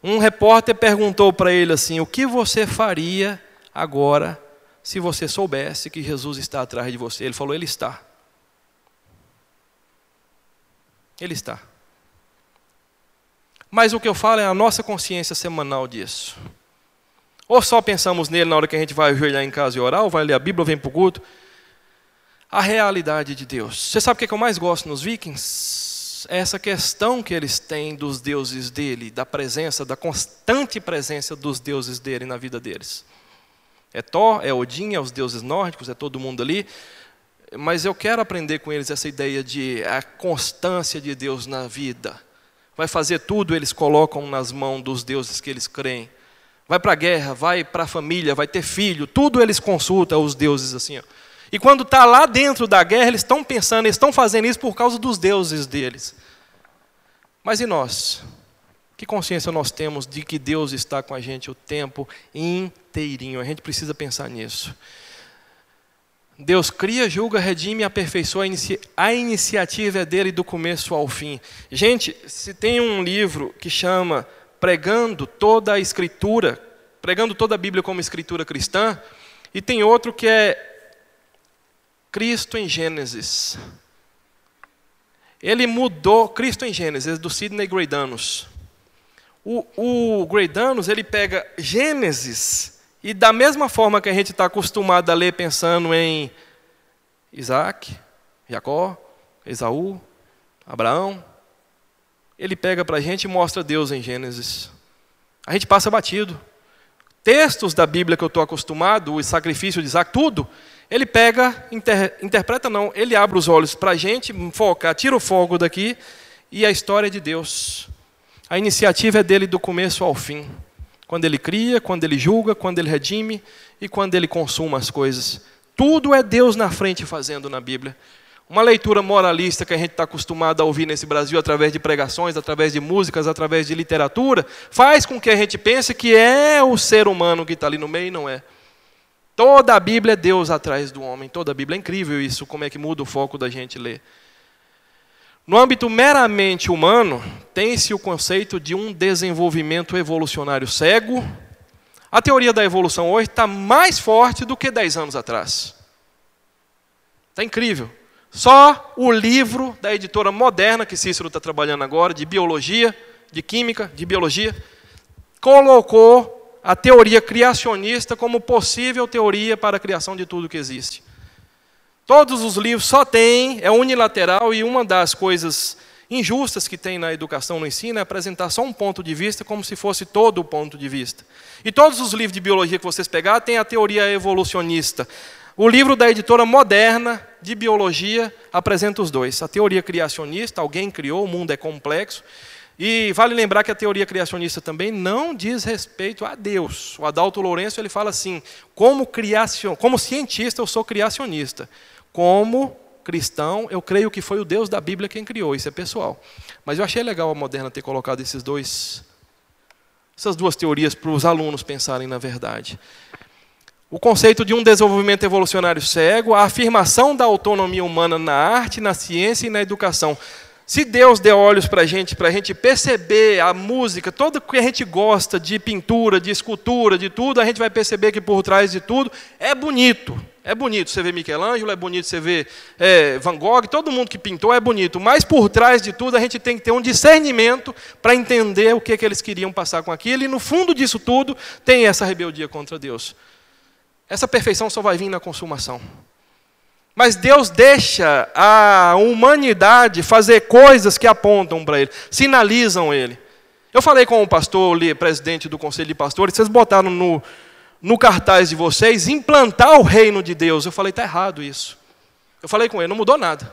Um repórter perguntou para ele assim: O que você faria agora se você soubesse que Jesus está atrás de você. Ele falou: Ele está. Ele está. Mas o que eu falo é a nossa consciência semanal disso. Ou só pensamos nele na hora que a gente vai ajoelhar em casa e orar, ou vai ler a Bíblia, ou vem para o culto. A realidade de Deus. Você sabe o que eu mais gosto nos vikings? É essa questão que eles têm dos deuses dele, da presença, da constante presença dos deuses dele na vida deles. É Thor, é Odin, é os deuses nórdicos, é todo mundo ali. Mas eu quero aprender com eles essa ideia de a constância de Deus na vida. Vai fazer tudo, eles colocam nas mãos dos deuses que eles creem. Vai para a guerra, vai para a família, vai ter filho, tudo eles consultam os deuses assim. Ó. E quando está lá dentro da guerra, eles estão pensando, eles estão fazendo isso por causa dos deuses deles. Mas e nós? Que consciência nós temos de que Deus está com a gente o tempo inteirinho? A gente precisa pensar nisso. Deus cria, julga, redime e aperfeiçoa. A iniciativa é dele do começo ao fim. Gente, se tem um livro que chama Pregando toda a Escritura, pregando toda a Bíblia como escritura cristã, e tem outro que é Cristo em Gênesis. Ele mudou, Cristo em Gênesis, do Sidney Greidanos. O, o Greidanos, ele pega Gênesis, e da mesma forma que a gente está acostumado a ler pensando em Isaac, Jacó, Esaú, Abraão, ele pega para a gente e mostra Deus em Gênesis. A gente passa batido. Textos da Bíblia que eu estou acostumado, o sacrifício de Isaac, tudo, ele pega, inter, interpreta não, ele abre os olhos para a gente, foca, tira o fogo daqui e a história de Deus. A iniciativa é dele do começo ao fim. Quando ele cria, quando ele julga, quando ele redime e quando ele consuma as coisas. Tudo é Deus na frente fazendo na Bíblia. Uma leitura moralista que a gente está acostumado a ouvir nesse Brasil através de pregações, através de músicas, através de literatura, faz com que a gente pense que é o ser humano que está ali no meio e não é. Toda a Bíblia é Deus atrás do homem. Toda a Bíblia é incrível isso, como é que muda o foco da gente ler. No âmbito meramente humano, tem-se o conceito de um desenvolvimento evolucionário cego. A teoria da evolução hoje está mais forte do que 10 anos atrás. Está incrível. Só o livro da editora moderna, que Cícero está trabalhando agora, de biologia, de química, de biologia, colocou a teoria criacionista como possível teoria para a criação de tudo que existe. Todos os livros só tem, é unilateral, e uma das coisas injustas que tem na educação, no ensino, é apresentar só um ponto de vista como se fosse todo o ponto de vista. E todos os livros de biologia que vocês pegar têm a teoria evolucionista. O livro da editora moderna de biologia apresenta os dois. A teoria criacionista, alguém criou, o mundo é complexo. E vale lembrar que a teoria criacionista também não diz respeito a Deus. O Adalto Lourenço ele fala assim: como, criacion... como cientista, eu sou criacionista. Como cristão, eu creio que foi o Deus da Bíblia quem criou. Isso é pessoal. Mas eu achei legal a moderna ter colocado esses dois, essas duas teorias para os alunos pensarem na verdade o conceito de um desenvolvimento evolucionário cego, a afirmação da autonomia humana na arte, na ciência e na educação. Se Deus deu olhos para a gente, para a gente perceber a música, tudo que a gente gosta de pintura, de escultura, de tudo, a gente vai perceber que por trás de tudo é bonito. É bonito você ver Michelangelo, é bonito você ver é, Van Gogh, todo mundo que pintou é bonito, mas por trás de tudo a gente tem que ter um discernimento para entender o que, que eles queriam passar com aquilo, e no fundo disso tudo tem essa rebeldia contra Deus. Essa perfeição só vai vir na consumação. Mas Deus deixa a humanidade fazer coisas que apontam para Ele, sinalizam Ele. Eu falei com o pastor, o presidente do conselho de pastores, vocês botaram no, no cartaz de vocês implantar o reino de Deus. Eu falei, está errado isso. Eu falei com ele, não mudou nada.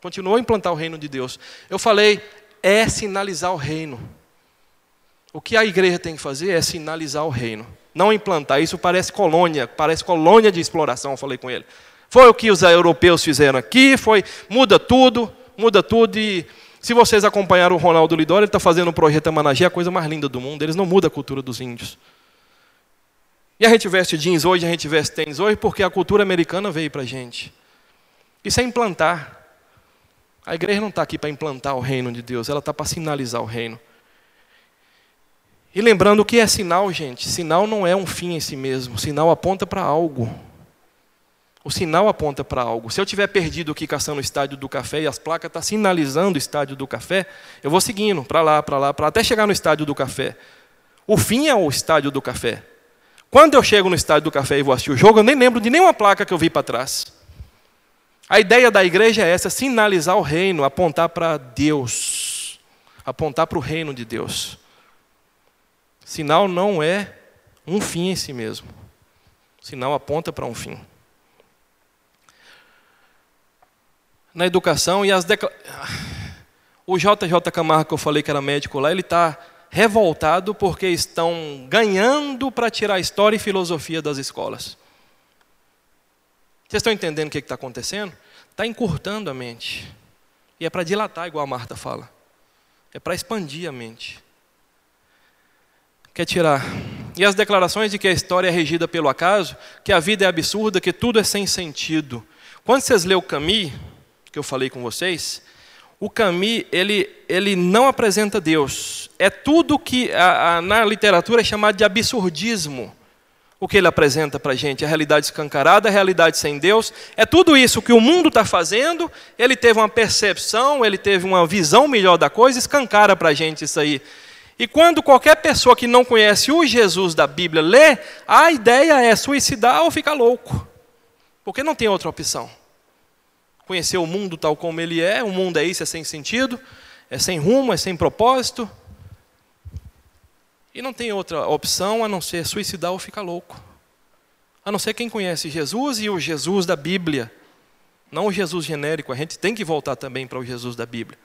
Continuou a implantar o reino de Deus. Eu falei, é sinalizar o reino. O que a igreja tem que fazer é sinalizar o reino não implantar. Isso parece colônia, parece colônia de exploração, eu falei com ele. Foi o que os europeus fizeram aqui, foi muda tudo, muda tudo e se vocês acompanharam o Ronaldo Lidoro, ele está fazendo um projeto Amanagé, a coisa mais linda do mundo. Eles não mudam a cultura dos índios. E a gente veste jeans hoje, a gente veste tênis hoje, porque a cultura americana veio para a gente. Isso é implantar. A igreja não está aqui para implantar o reino de Deus, ela está para sinalizar o reino. E lembrando o que é sinal, gente? Sinal não é um fim em si mesmo, sinal aponta para algo. O sinal aponta para algo. Se eu tiver perdido aqui caçando o estádio do café e as placas estão tá sinalizando o estádio do café, eu vou seguindo para lá, para lá, para até chegar no estádio do café. O fim é o estádio do café. Quando eu chego no estádio do café e vou assistir o jogo, eu nem lembro de nenhuma placa que eu vi para trás. A ideia da igreja é essa: sinalizar o reino, apontar para Deus, apontar para o reino de Deus. Sinal não é um fim em si mesmo. Sinal aponta para um fim. Na educação e as decla... <sighs> O JJ Camargo, que eu falei que era médico lá, ele está revoltado porque estão ganhando para tirar história e filosofia das escolas. Vocês estão entendendo o que está acontecendo? Está encurtando a mente. E é para dilatar, igual a Marta fala. É para expandir a mente quer tirar. E as declarações de que a história é regida pelo acaso, que a vida é absurda, que tudo é sem sentido. Quando vocês lêem o Camus, que eu falei com vocês, o Camus ele, ele não apresenta Deus. É tudo que a, a, na literatura é chamado de absurdismo. O que ele apresenta para a gente, a realidade escancarada, a realidade sem Deus, é tudo isso que o mundo está fazendo. Ele teve uma percepção, ele teve uma visão melhor da coisa, escancara para a gente isso aí. E quando qualquer pessoa que não conhece o Jesus da Bíblia lê, a ideia é suicidar ou ficar louco. Porque não tem outra opção. Conhecer o mundo tal como ele é, o mundo é isso, é sem sentido, é sem rumo, é sem propósito. E não tem outra opção a não ser suicidar ou ficar louco. A não ser quem conhece Jesus e o Jesus da Bíblia. Não o Jesus genérico, a gente tem que voltar também para o Jesus da Bíblia.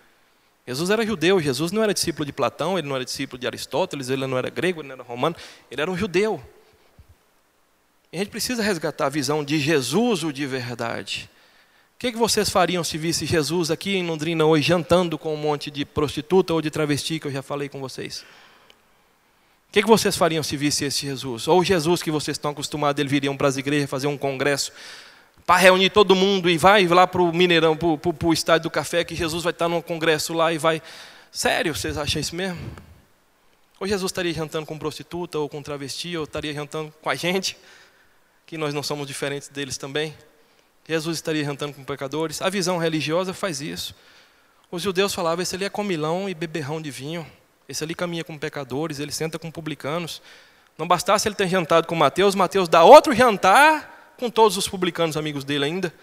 Jesus era judeu, Jesus não era discípulo de Platão, ele não era discípulo de Aristóteles, ele não era grego, ele não era romano, ele era um judeu. E a gente precisa resgatar a visão de Jesus, o de verdade. Que, que vocês fariam se visse Jesus aqui em Londrina hoje jantando com um monte de prostituta ou de travesti, que eu já falei com vocês? O que, que vocês fariam se visse esse Jesus? Ou Jesus que vocês estão acostumados, ele viriam para as igrejas fazer um congresso para reunir todo mundo e vai lá para o Mineirão, para o estádio do café, que Jesus vai estar num congresso lá e vai. Sério, vocês acham isso mesmo? Ou Jesus estaria jantando com prostituta ou com travesti, ou estaria jantando com a gente, que nós não somos diferentes deles também. Jesus estaria jantando com pecadores. A visão religiosa faz isso. Os judeus falavam: esse ali é comilão e beberrão de vinho. Esse ali caminha com pecadores, ele senta com publicanos. Não bastasse ele ter jantado com Mateus, Mateus dá outro jantar com todos os publicanos amigos dele ainda.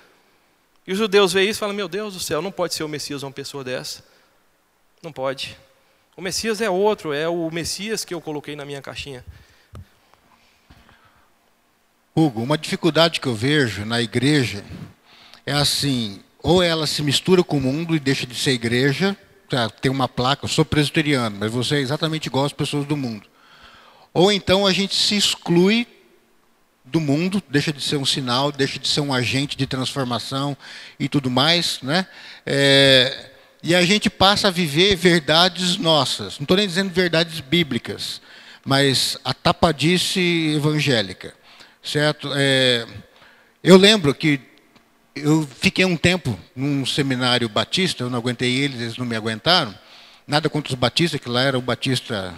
E os judeus veem isso e falam: Meu Deus do céu, não pode ser o Messias uma pessoa dessa. Não pode. O Messias é outro, é o Messias que eu coloquei na minha caixinha. Hugo, uma dificuldade que eu vejo na igreja é assim, ou ela se mistura com o mundo e deixa de ser igreja, tem uma placa, eu sou presbiteriano, mas você é exatamente igual às pessoas do mundo. Ou então a gente se exclui do mundo, deixa de ser um sinal, deixa de ser um agente de transformação e tudo mais, né? É, e a gente passa a viver verdades nossas. Não estou nem dizendo verdades bíblicas, mas a tapadice evangélica, certo? É, eu lembro que eu fiquei um tempo num seminário batista, eu não aguentei eles, eles não me aguentaram. Nada contra os batistas, que lá era o batista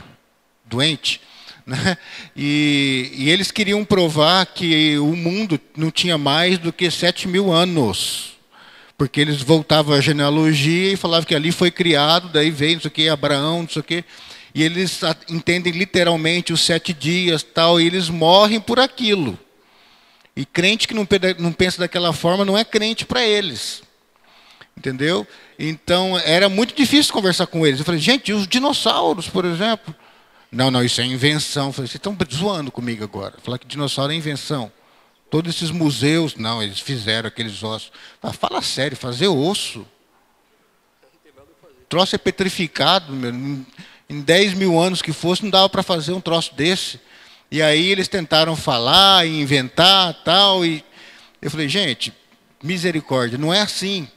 doente. <laughs> Né? E, e, eles queriam provar que o mundo não tinha mais do que sete mil anos. Porque eles voltavam à genealogia e falavam que ali foi criado, daí veio não sei o que, Abraão, não sei o que. E eles entendem literalmente os sete dias tal, e eles morrem por aquilo. E crente que não, não pensa daquela forma não é crente para eles. Entendeu? Então era muito difícil conversar com eles. Eu falei, gente, os dinossauros, por exemplo? Não, não, isso é invenção. Eu falei, vocês estão zoando comigo agora. Falar que dinossauro é invenção. Todos esses museus, não, eles fizeram aqueles ossos. Fala sério, fazer osso. Troço é petrificado, meu. Em 10 mil anos que fosse, não dava para fazer um troço desse. E aí eles tentaram falar e inventar tal. E eu falei, gente, misericórdia, não é assim.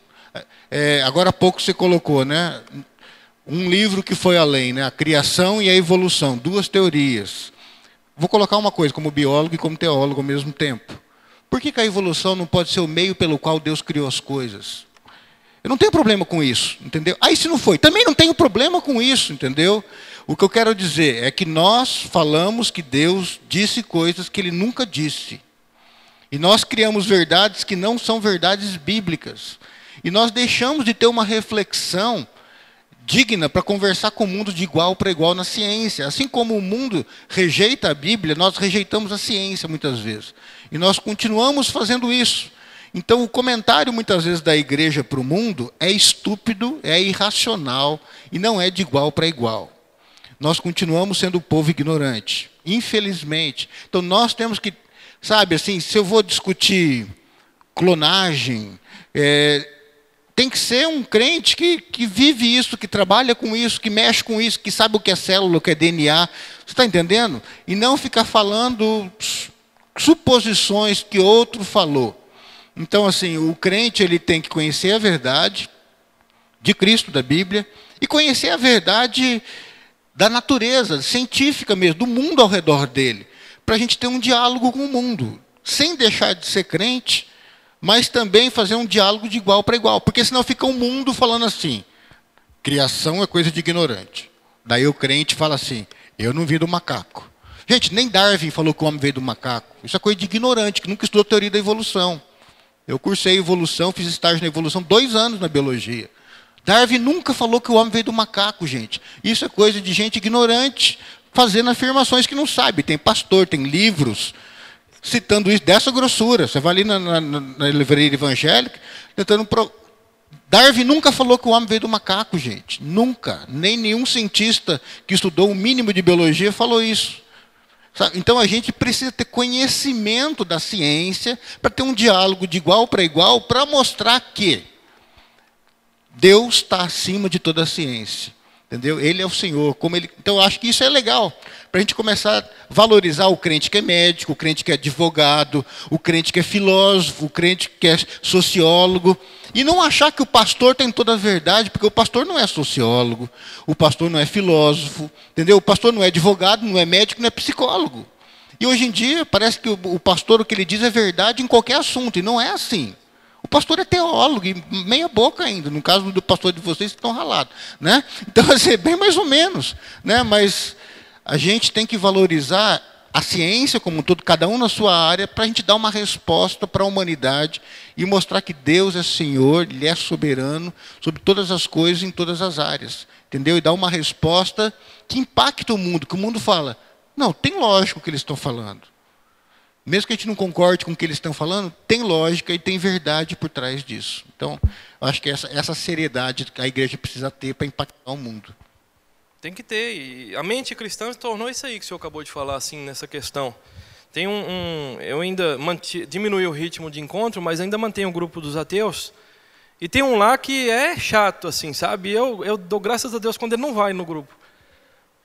É, agora há pouco você colocou, né? Um livro que foi além, né? A criação e a evolução, duas teorias. Vou colocar uma coisa, como biólogo e como teólogo ao mesmo tempo. Por que, que a evolução não pode ser o meio pelo qual Deus criou as coisas? Eu não tenho problema com isso, entendeu? Aí se não foi, também não tenho problema com isso, entendeu? O que eu quero dizer é que nós falamos que Deus disse coisas que ele nunca disse. E nós criamos verdades que não são verdades bíblicas. E nós deixamos de ter uma reflexão digna para conversar com o mundo de igual para igual na ciência. Assim como o mundo rejeita a Bíblia, nós rejeitamos a ciência muitas vezes. E nós continuamos fazendo isso. Então, o comentário muitas vezes da igreja para o mundo é estúpido, é irracional e não é de igual para igual nós continuamos sendo o povo ignorante, infelizmente. Então nós temos que, sabe, assim, se eu vou discutir clonagem, é, tem que ser um crente que, que vive isso, que trabalha com isso, que mexe com isso, que sabe o que é célula, o que é DNA. Você está entendendo? E não ficar falando suposições que outro falou. Então, assim, o crente ele tem que conhecer a verdade de Cristo, da Bíblia, e conhecer a verdade da natureza científica mesmo, do mundo ao redor dele, para a gente ter um diálogo com o mundo, sem deixar de ser crente, mas também fazer um diálogo de igual para igual, porque senão fica o um mundo falando assim: criação é coisa de ignorante. Daí o crente fala assim: eu não vim do macaco. Gente, nem Darwin falou que o homem veio do macaco. Isso é coisa de ignorante, que nunca estudou teoria da evolução. Eu cursei evolução, fiz estágio na evolução, dois anos na biologia. Darwin nunca falou que o homem veio do macaco, gente. Isso é coisa de gente ignorante, fazendo afirmações que não sabe. Tem pastor, tem livros citando isso dessa grossura. Você vai ali na, na, na livraria evangélica, tentando. Pro... Darwin nunca falou que o homem veio do macaco, gente. Nunca. Nem nenhum cientista que estudou o um mínimo de biologia falou isso. Então a gente precisa ter conhecimento da ciência para ter um diálogo de igual para igual para mostrar que Deus está acima de toda a ciência. Entendeu? Ele é o Senhor. Como ele... Então, eu acho que isso é legal. Para a gente começar a valorizar o crente que é médico, o crente que é advogado, o crente que é filósofo, o crente que é sociólogo. E não achar que o pastor tem toda a verdade, porque o pastor não é sociólogo, o pastor não é filósofo, entendeu? O pastor não é advogado, não é médico, não é psicólogo. E hoje em dia parece que o pastor o que ele diz é verdade em qualquer assunto, e não é assim. O pastor é teólogo, e meia boca ainda, no caso do pastor de vocês que estão ralados. Né? Então, <laughs> assim, é bem mais ou menos. Né? Mas a gente tem que valorizar a ciência como um todo, cada um na sua área, para a gente dar uma resposta para a humanidade e mostrar que Deus é Senhor, Ele é soberano sobre todas as coisas em todas as áreas. Entendeu? E dar uma resposta que impacta o mundo, que o mundo fala, não, tem lógico o que eles estão falando. Mesmo que a gente não concorde com o que eles estão falando, tem lógica e tem verdade por trás disso. Então, acho que essa, essa seriedade que a igreja precisa ter para impactar o mundo. Tem que ter. E a mente cristã tornou isso aí que o senhor acabou de falar, assim, nessa questão. Tem um, um eu ainda manti, diminui o ritmo de encontro, mas ainda mantenho o grupo dos ateus. E tem um lá que é chato, assim, sabe? Eu, eu dou graças a Deus quando ele não vai no grupo.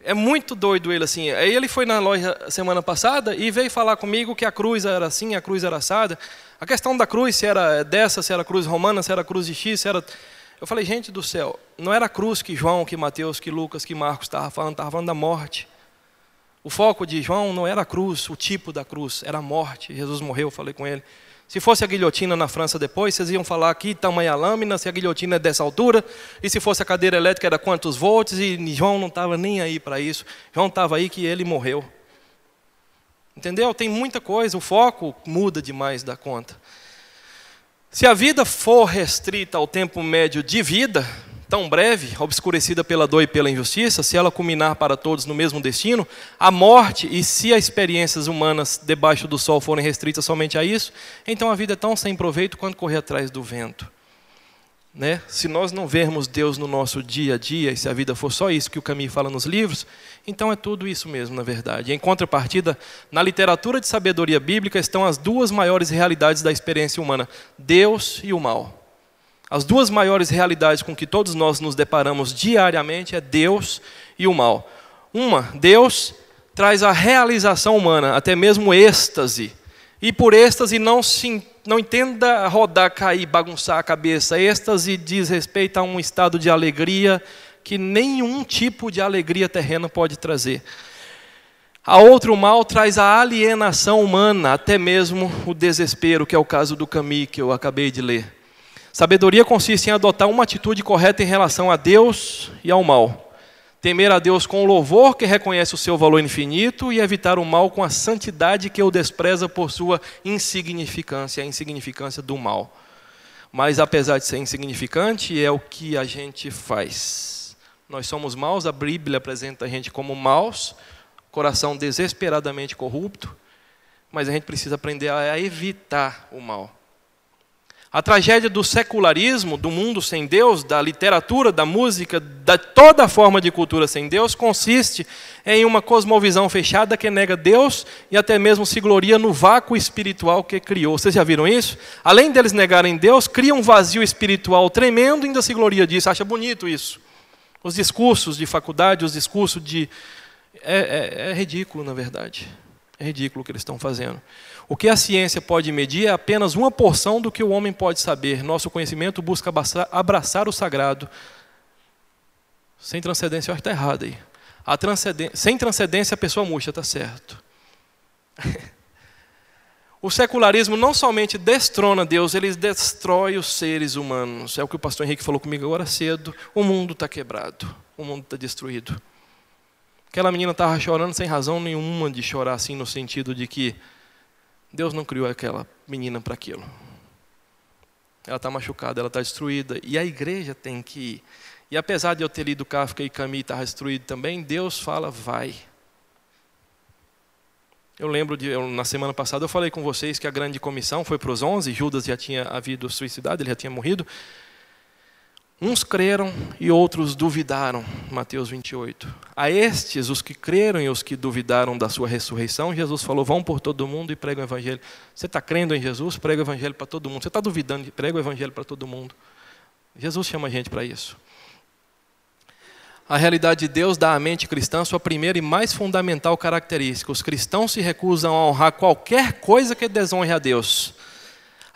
É muito doido ele, assim. Aí ele foi na loja semana passada e veio falar comigo que a cruz era assim, a cruz era assada. A questão da cruz, se era dessa, se era cruz romana, se era cruz de X, se era... Eu falei, gente do céu, não era a cruz que João, que Mateus, que Lucas, que Marcos estavam falando, estavam falando da morte. O foco de João não era a cruz, o tipo da cruz, era a morte. Jesus morreu, eu falei com ele. Se fosse a guilhotina na França depois, vocês iam falar aqui tamanha lâmina, se a guilhotina é dessa altura, e se fosse a cadeira elétrica era quantos volts, e João não estava nem aí para isso. João estava aí que ele morreu. Entendeu? Tem muita coisa, o foco muda demais da conta. Se a vida for restrita ao tempo médio de vida, tão breve, obscurecida pela dor e pela injustiça, se ela culminar para todos no mesmo destino, a morte, e se as experiências humanas debaixo do sol forem restritas somente a isso, então a vida é tão sem proveito quanto correr atrás do vento. Né? Se nós não vermos Deus no nosso dia a dia, e se a vida for só isso que o caminho fala nos livros, então é tudo isso mesmo, na verdade. Em contrapartida, na literatura de sabedoria bíblica estão as duas maiores realidades da experiência humana: Deus e o mal. As duas maiores realidades com que todos nós nos deparamos diariamente é Deus e o mal. Uma, Deus traz a realização humana, até mesmo êxtase. E por êxtase não se não entenda rodar, cair, bagunçar a cabeça. Êxtase diz respeito a um estado de alegria que nenhum tipo de alegria terrena pode trazer. A outro mal traz a alienação humana, até mesmo o desespero, que é o caso do Camus que eu acabei de ler. Sabedoria consiste em adotar uma atitude correta em relação a Deus e ao mal. Temer a Deus com o louvor que reconhece o seu valor infinito e evitar o mal com a santidade que o despreza por sua insignificância, a insignificância do mal. Mas apesar de ser insignificante, é o que a gente faz. Nós somos maus, a Bíblia apresenta a gente como maus, coração desesperadamente corrupto, mas a gente precisa aprender a evitar o mal. A tragédia do secularismo, do mundo sem Deus, da literatura, da música, da toda forma de cultura sem Deus, consiste em uma cosmovisão fechada que nega Deus e até mesmo se gloria no vácuo espiritual que criou. Vocês já viram isso? Além deles negarem Deus, cria um vazio espiritual tremendo e ainda se gloria disso. Acha bonito isso. Os discursos de faculdade, os discursos de. É, é, é ridículo, na verdade. É ridículo o que eles estão fazendo. O que a ciência pode medir é apenas uma porção do que o homem pode saber. Nosso conhecimento busca abraçar o sagrado. Sem transcendência, eu acho que está errado aí. Transcendência, sem transcendência, a pessoa murcha, está certo. <laughs> o secularismo não somente destrona Deus, ele destrói os seres humanos. É o que o pastor Henrique falou comigo agora cedo. O mundo está quebrado, o mundo está destruído. Aquela menina estava chorando sem razão nenhuma de chorar, assim, no sentido de que Deus não criou aquela menina para aquilo. Ela está machucada, ela está destruída. E a igreja tem que ir. E apesar de eu ter lido Kafka e Camus estar destruído também, Deus fala, vai. Eu lembro de, eu, na semana passada eu falei com vocês que a grande comissão foi para os 11, Judas já tinha havido suicidado, ele já tinha morrido. Uns creram e outros duvidaram, Mateus 28. A estes, os que creram e os que duvidaram da sua ressurreição, Jesus falou: vão por todo mundo e pregam o evangelho. Você está crendo em Jesus? Prega o evangelho para todo mundo. Você está duvidando? Prega o evangelho para todo mundo. Jesus chama a gente para isso. A realidade de Deus dá à mente cristã sua primeira e mais fundamental característica. Os cristãos se recusam a honrar qualquer coisa que desonre a Deus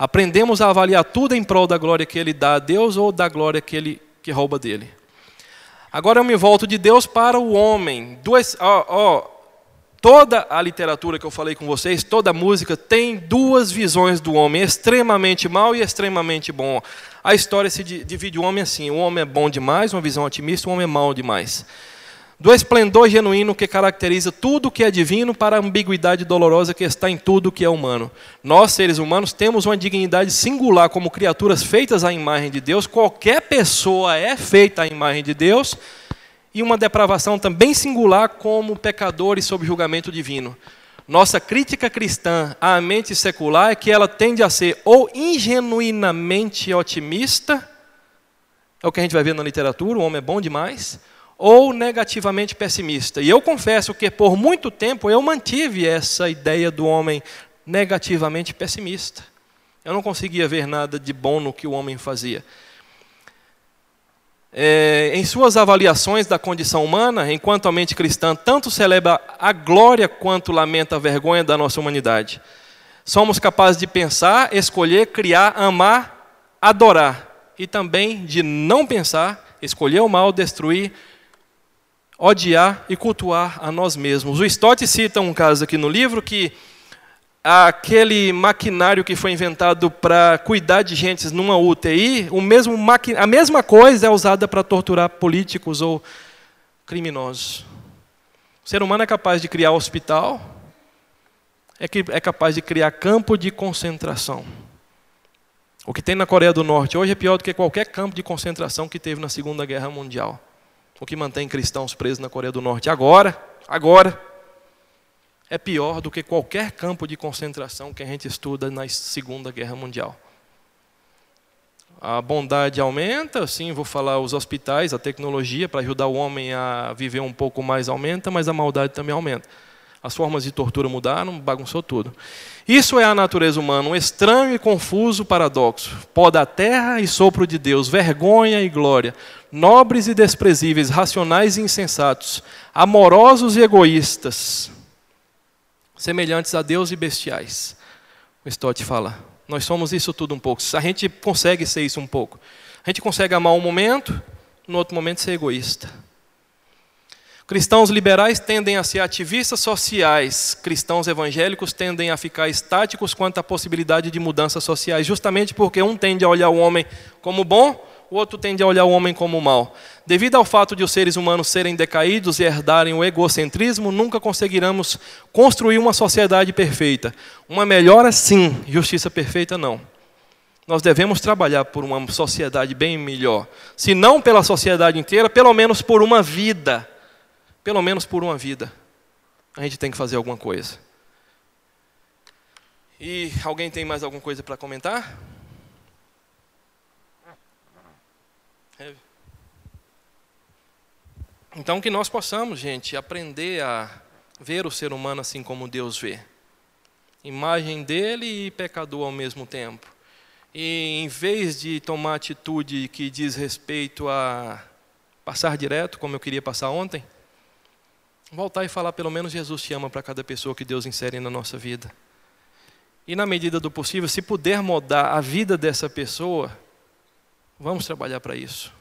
Aprendemos a avaliar tudo em prol da glória que ele dá a Deus ou da glória que ele que rouba dele. Agora eu me volto de Deus para o homem. Duas, ó, ó, toda a literatura que eu falei com vocês, toda a música tem duas visões do homem, extremamente mal e extremamente bom. A história se divide o homem assim: o homem é bom demais, uma visão otimista, o homem é mau demais do esplendor genuíno que caracteriza tudo que é divino para a ambiguidade dolorosa que está em tudo que é humano. Nós, seres humanos, temos uma dignidade singular como criaturas feitas à imagem de Deus, qualquer pessoa é feita à imagem de Deus, e uma depravação também singular como pecadores sob julgamento divino. Nossa crítica cristã à mente secular é que ela tende a ser ou ingenuinamente otimista, é o que a gente vai ver na literatura, o homem é bom demais, ou negativamente pessimista. E eu confesso que por muito tempo eu mantive essa ideia do homem negativamente pessimista. Eu não conseguia ver nada de bom no que o homem fazia. É, em suas avaliações da condição humana, enquanto a mente cristã tanto celebra a glória quanto lamenta a vergonha da nossa humanidade, somos capazes de pensar, escolher, criar, amar, adorar, e também de não pensar, escolher o mal, destruir, odiar e cultuar a nós mesmos. O Stott cita um caso aqui no livro que aquele maquinário que foi inventado para cuidar de gente numa UTI, o mesmo a mesma coisa é usada para torturar políticos ou criminosos. O ser humano é capaz de criar hospital, é, que, é capaz de criar campo de concentração. O que tem na Coreia do Norte hoje é pior do que qualquer campo de concentração que teve na Segunda Guerra Mundial o que mantém cristãos presos na Coreia do Norte agora, agora, é pior do que qualquer campo de concentração que a gente estuda na Segunda Guerra Mundial. A bondade aumenta, sim, vou falar os hospitais, a tecnologia para ajudar o homem a viver um pouco mais aumenta, mas a maldade também aumenta. As formas de tortura mudaram, bagunçou tudo. Isso é a natureza humana, um estranho e confuso paradoxo. Pó da terra e sopro de Deus, vergonha e glória, nobres e desprezíveis, racionais e insensatos, amorosos e egoístas, semelhantes a Deus e bestiais. O Stott fala: nós somos isso tudo um pouco. A gente consegue ser isso um pouco. A gente consegue amar um momento, no outro momento ser egoísta. Cristãos liberais tendem a ser ativistas sociais, cristãos evangélicos tendem a ficar estáticos quanto à possibilidade de mudanças sociais, justamente porque um tende a olhar o homem como bom, o outro tende a olhar o homem como mal. Devido ao fato de os seres humanos serem decaídos e herdarem o egocentrismo, nunca conseguiremos construir uma sociedade perfeita. Uma melhora, sim, justiça perfeita, não. Nós devemos trabalhar por uma sociedade bem melhor. Se não pela sociedade inteira, pelo menos por uma vida pelo menos por uma vida, a gente tem que fazer alguma coisa. E alguém tem mais alguma coisa para comentar? Então que nós possamos, gente, aprender a ver o ser humano assim como Deus vê. Imagem dele e pecador ao mesmo tempo. E em vez de tomar atitude que diz respeito a passar direto, como eu queria passar ontem, voltar e falar pelo menos Jesus te ama para cada pessoa que Deus insere na nossa vida. E na medida do possível, se puder mudar a vida dessa pessoa, vamos trabalhar para isso.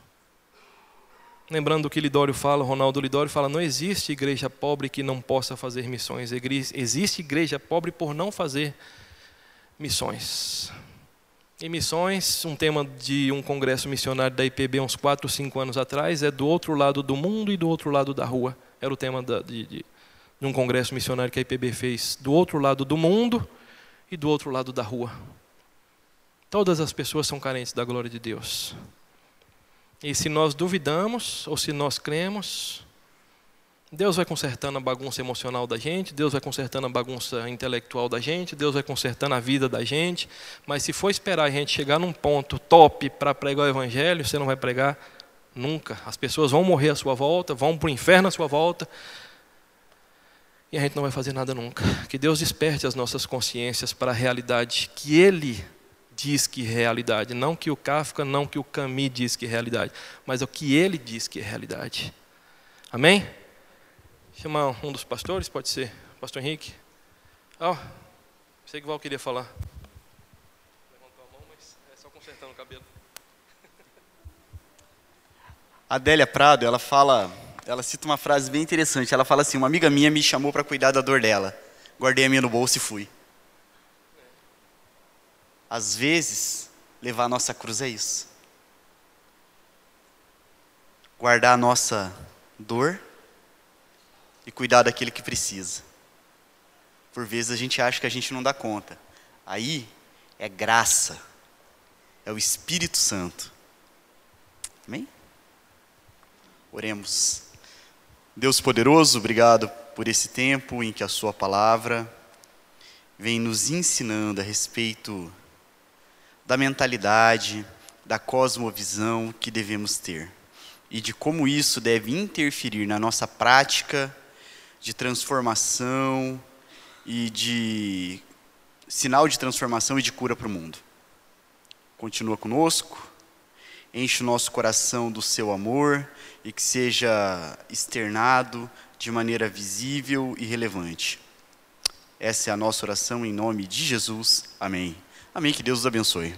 Lembrando o que Lidório fala, Ronaldo Lidório fala: não existe igreja pobre que não possa fazer missões. Existe igreja pobre por não fazer missões. E missões, um tema de um congresso missionário da IPB uns 4, 5 anos atrás, é do outro lado do mundo e do outro lado da rua era o tema da, de, de, de um congresso missionário que a IPB fez, do outro lado do mundo e do outro lado da rua. Todas as pessoas são carentes da glória de Deus. E se nós duvidamos, ou se nós cremos, Deus vai consertando a bagunça emocional da gente, Deus vai consertando a bagunça intelectual da gente, Deus vai consertando a vida da gente. Mas se for esperar a gente chegar num ponto top para pregar o Evangelho, você não vai pregar Nunca. As pessoas vão morrer à sua volta, vão para o inferno à sua volta. E a gente não vai fazer nada nunca. Que Deus desperte as nossas consciências para a realidade que Ele diz que é realidade. Não que o Kafka, não que o Camus diz que é realidade. Mas o que Ele diz que é realidade. Amém? Chamar um dos pastores, pode ser? Pastor Henrique? Oh, sei que o Val queria falar. Levantou a mão, mas é só consertando o cabelo. A Adélia Prado, ela fala, ela cita uma frase bem interessante. Ela fala assim: "Uma amiga minha me chamou para cuidar da dor dela. Guardei a minha no bolso e fui." Às vezes, levar a nossa cruz é isso. Guardar a nossa dor e cuidar daquele que precisa. Por vezes a gente acha que a gente não dá conta. Aí é graça. É o Espírito Santo. Amém? Oremos. Deus poderoso, obrigado por esse tempo em que a Sua palavra vem nos ensinando a respeito da mentalidade, da cosmovisão que devemos ter. e de como isso deve interferir na nossa prática de transformação e de sinal de transformação e de cura para o mundo. Continua conosco, enche o nosso coração do seu amor e que seja externado de maneira visível e relevante. Essa é a nossa oração em nome de Jesus. Amém. Amém. Que Deus os abençoe.